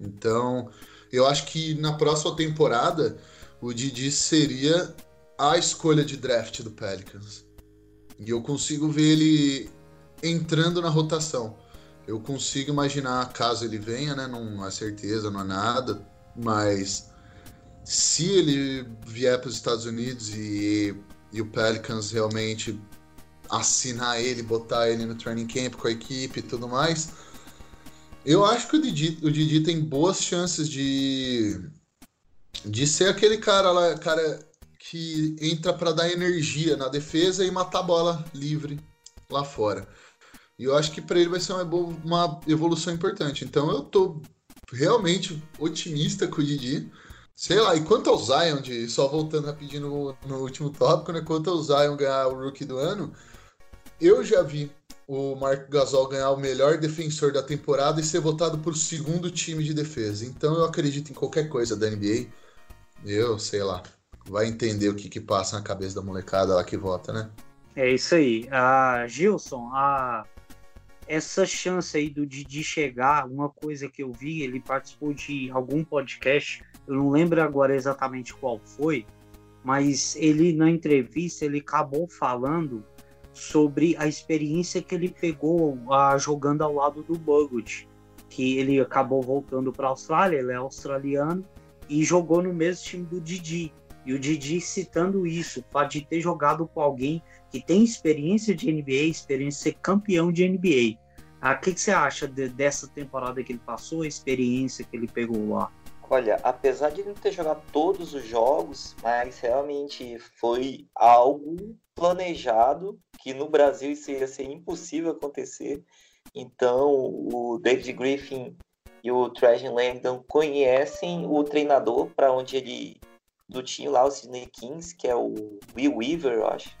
Speaker 6: Então, eu acho que na próxima temporada, o Didi seria a escolha de draft do Pelicans. E eu consigo ver ele entrando na rotação. Eu consigo imaginar, caso ele venha, né? Não há certeza, não há nada, mas se ele vier para os Estados Unidos e e o Pelicans realmente assinar ele, botar ele no training camp com a equipe e tudo mais, eu acho que o Didi, o Didi tem boas chances de de ser aquele cara lá, cara que entra para dar energia na defesa e matar a bola livre lá fora. E eu acho que para ele vai ser uma, uma evolução importante. Então eu tô realmente otimista com o Didi. Sei lá, e quanto ao Zion, de, só voltando rapidinho no, no último tópico, né? Quanto ao Zion ganhar o Rookie do ano, eu já vi o Marco Gasol ganhar o melhor defensor da temporada e ser votado por segundo time de defesa. Então eu acredito em qualquer coisa da NBA. Eu, sei lá, vai entender o que, que passa na cabeça da molecada lá que vota, né?
Speaker 4: É isso aí. A Gilson, a essa chance aí do Didi chegar, uma coisa que eu vi, ele participou de algum podcast eu não lembro agora exatamente qual foi, mas ele na entrevista ele acabou falando sobre a experiência que ele pegou uh, jogando ao lado do Bogut, que ele acabou voltando para a Austrália, ele é australiano e jogou no mesmo time do Didi. E o Didi citando isso, pode ter jogado com alguém que tem experiência de NBA, experiência de ser campeão de NBA. O ah, que, que, você acha de, dessa temporada que ele passou, a experiência que ele pegou lá?
Speaker 5: Olha, apesar de não ter jogado todos os jogos, mas realmente foi algo planejado que no Brasil isso ia ser impossível acontecer. Então, o David Griffin e o Trajan Langdon conhecem o treinador para onde ele do time lá, o Sydney Kings, que é o Will Weaver, eu acho.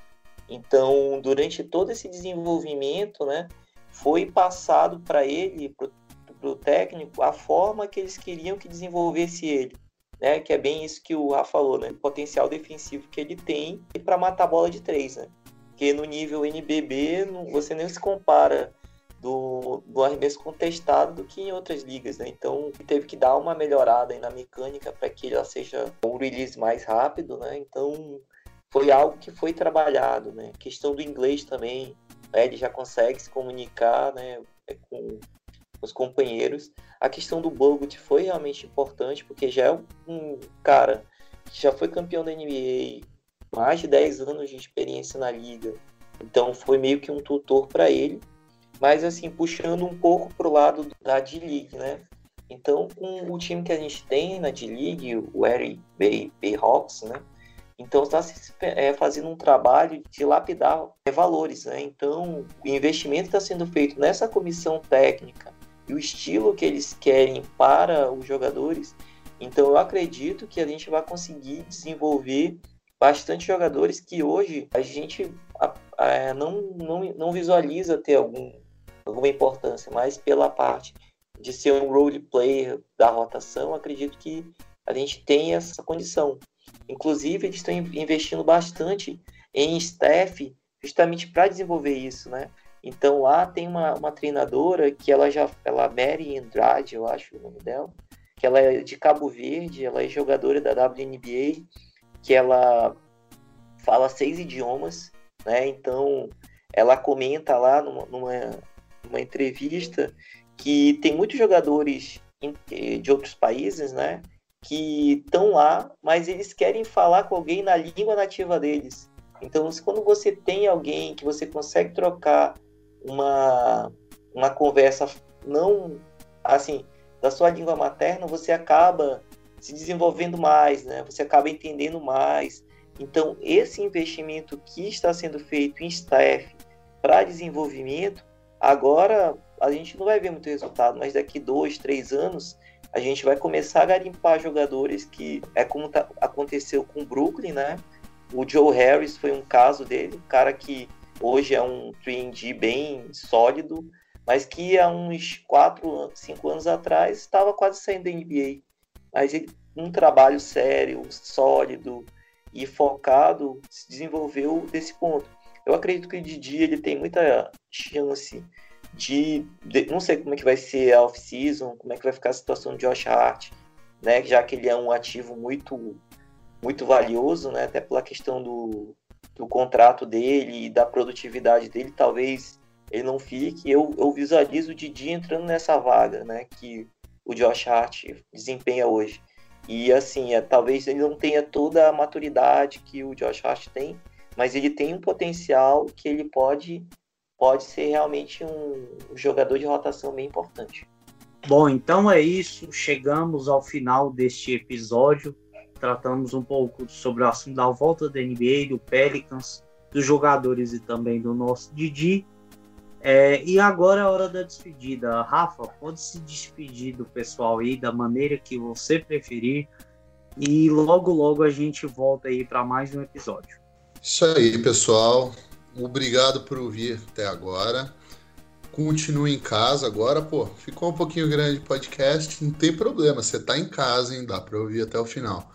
Speaker 5: Então, durante todo esse desenvolvimento, né, foi passado para ele, pro para o técnico a forma que eles queriam que desenvolvesse ele. Né, que é bem isso que o Rafa falou, né? O potencial defensivo que ele tem para matar a bola de três, né? Porque no nível NBB não, você nem se compara do, do arremesso contestado do que em outras ligas, né? Então teve que dar uma melhorada na mecânica para que ela seja um release mais rápido, né? Então foi algo que foi trabalhado, né? A questão do inglês também, né? ele já consegue se comunicar, né? É com os companheiros. A questão do Bogut foi realmente importante, porque já é um cara que já foi campeão da NBA, mais de 10 anos de experiência na liga. Então foi meio que um tutor para ele, mas assim, puxando um pouco pro lado da D-League, né? Então, com o time que a gente tem na D-League, o Bay, Bayhawks, né? Então está é, fazendo um trabalho de lapidar é, valores, né? Então o investimento está sendo feito nessa comissão técnica e o estilo que eles querem para os jogadores. Então eu acredito que a gente vai conseguir desenvolver bastante jogadores que hoje a gente é, não, não, não visualiza ter algum, alguma importância, mas pela parte de ser um role player da rotação, acredito que a gente tem essa condição. Inclusive, eles estão investindo bastante em staff justamente para desenvolver isso, né? Então lá tem uma, uma treinadora que ela já, ela Mary Andrade, eu acho o nome dela, que ela é de Cabo Verde, ela é jogadora da WNBA, que ela fala seis idiomas, né? Então ela comenta lá numa, numa, numa entrevista que tem muitos jogadores de outros países, né? que estão lá, mas eles querem falar com alguém na língua nativa deles. Então, quando você tem alguém que você consegue trocar uma, uma conversa não assim da sua língua materna, você acaba se desenvolvendo mais, né? Você acaba entendendo mais. Então, esse investimento que está sendo feito em staff para desenvolvimento, agora a gente não vai ver muito resultado, mas daqui dois, três anos a gente vai começar a garimpar jogadores que é como tá, aconteceu com o Brooklyn, né? O Joe Harris foi um caso dele, um cara que hoje é um 3D bem sólido, mas que há uns 4, 5 anos atrás estava quase saindo da NBA. Mas ele, um trabalho sério, sólido e focado se desenvolveu desse ponto. Eu acredito que o Didi ele tem muita chance de, de, não sei como é que vai ser a off-season, como é que vai ficar a situação de Josh Hart, né, já que ele é um ativo muito muito valioso, né, até pela questão do, do contrato dele e da produtividade dele, talvez ele não fique. Eu, eu visualizo o Didi entrando nessa vaga, né, que o Josh Hart desempenha hoje. E assim, é, talvez ele não tenha toda a maturidade que o Josh Hart tem, mas ele tem um potencial que ele pode pode ser realmente um jogador de rotação bem importante.
Speaker 4: Bom, então é isso. Chegamos ao final deste episódio. Tratamos um pouco sobre o assunto da volta da NBA, do Pelicans, dos jogadores e também do nosso Didi. É, e agora é a hora da despedida. Rafa, pode se despedir do pessoal aí da maneira que você preferir. E logo, logo a gente volta aí para mais um episódio.
Speaker 6: Isso aí, pessoal. Obrigado por ouvir até agora. Continue em casa agora, pô. Ficou um pouquinho grande o podcast, não tem problema. Você tá em casa, hein? Dá para ouvir até o final.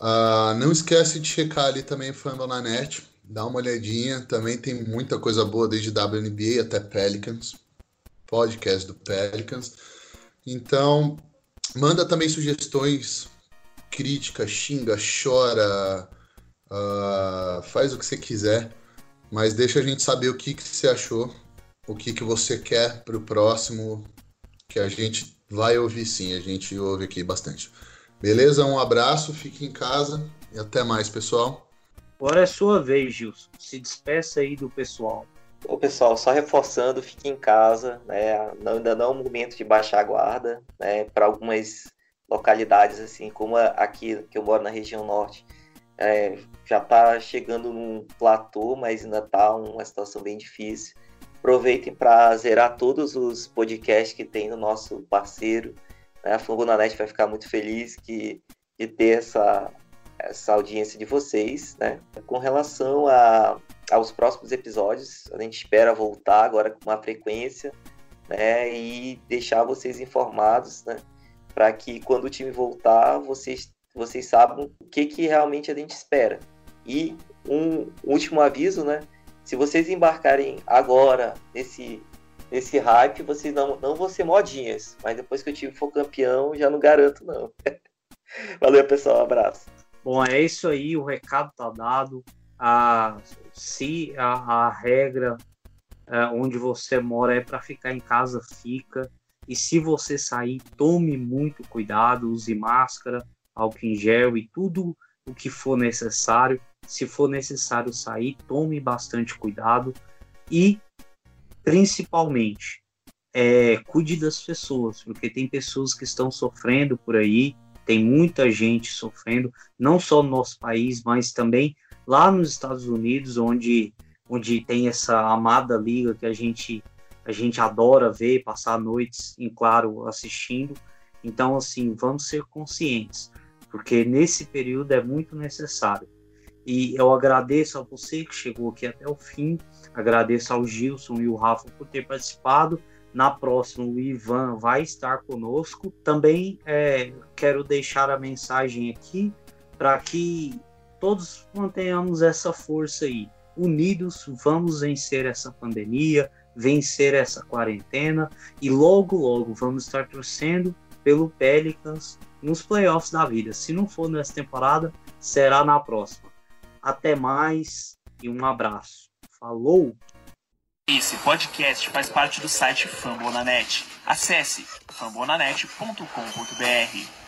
Speaker 6: Uh, não esquece de checar ali também Fandom na net. Dá uma olhadinha. Também tem muita coisa boa, desde WNBA até Pelicans. Podcast do Pelicans. Então, manda também sugestões, crítica, xinga, chora, uh, faz o que você quiser mas deixa a gente saber o que, que você achou, o que, que você quer para o próximo, que a gente vai ouvir sim, a gente ouve aqui bastante. Beleza? Um abraço, fique em casa e até mais, pessoal.
Speaker 4: Agora é sua vez, Gilson. Se despeça aí do pessoal.
Speaker 5: Ô, pessoal, só reforçando, fique em casa, né? Ainda não é o momento de baixar a guarda, né? Para algumas localidades, assim, como aqui que eu moro na região norte, é, já está chegando num platô, mas ainda está uma situação bem difícil. Aproveitem para zerar todos os podcasts que tem no nosso parceiro. Né? A Fambonanet vai ficar muito feliz que, de ter essa, essa audiência de vocês. Né? Com relação a, aos próximos episódios, a gente espera voltar agora com uma frequência né? e deixar vocês informados né? para que quando o time voltar, vocês vocês sabem o que, que realmente a gente espera. E um último aviso, né? Se vocês embarcarem agora nesse, nesse hype, vocês não, não vão ser modinhas. Mas depois que o time for campeão, já não garanto, não. (laughs) Valeu, pessoal. Um abraço.
Speaker 4: Bom, é isso aí. O recado tá dado. A, se a, a regra é, onde você mora é para ficar em casa, fica. E se você sair, tome muito cuidado, use máscara, álcool em gel e tudo o que for necessário. Se for necessário sair, tome bastante cuidado e, principalmente, é, cuide das pessoas, porque tem pessoas que estão sofrendo por aí, tem muita gente sofrendo, não só no nosso país, mas também lá nos Estados Unidos, onde, onde tem essa amada liga que a gente, a gente adora ver, passar noites em claro assistindo. Então, assim, vamos ser conscientes, porque nesse período é muito necessário. E eu agradeço a você que chegou aqui até o fim, agradeço ao Gilson e o Rafa por ter participado. Na próxima, o Ivan vai estar conosco. Também é, quero deixar a mensagem aqui para que todos mantenhamos essa força aí. Unidos, vamos vencer essa pandemia, vencer essa quarentena e logo, logo vamos estar torcendo pelo Pelicans nos playoffs da vida. Se não for nessa temporada, será na próxima. Até mais e um abraço. Falou!
Speaker 8: Esse podcast faz parte do site Fambonanet. Acesse fambonanet.com.br.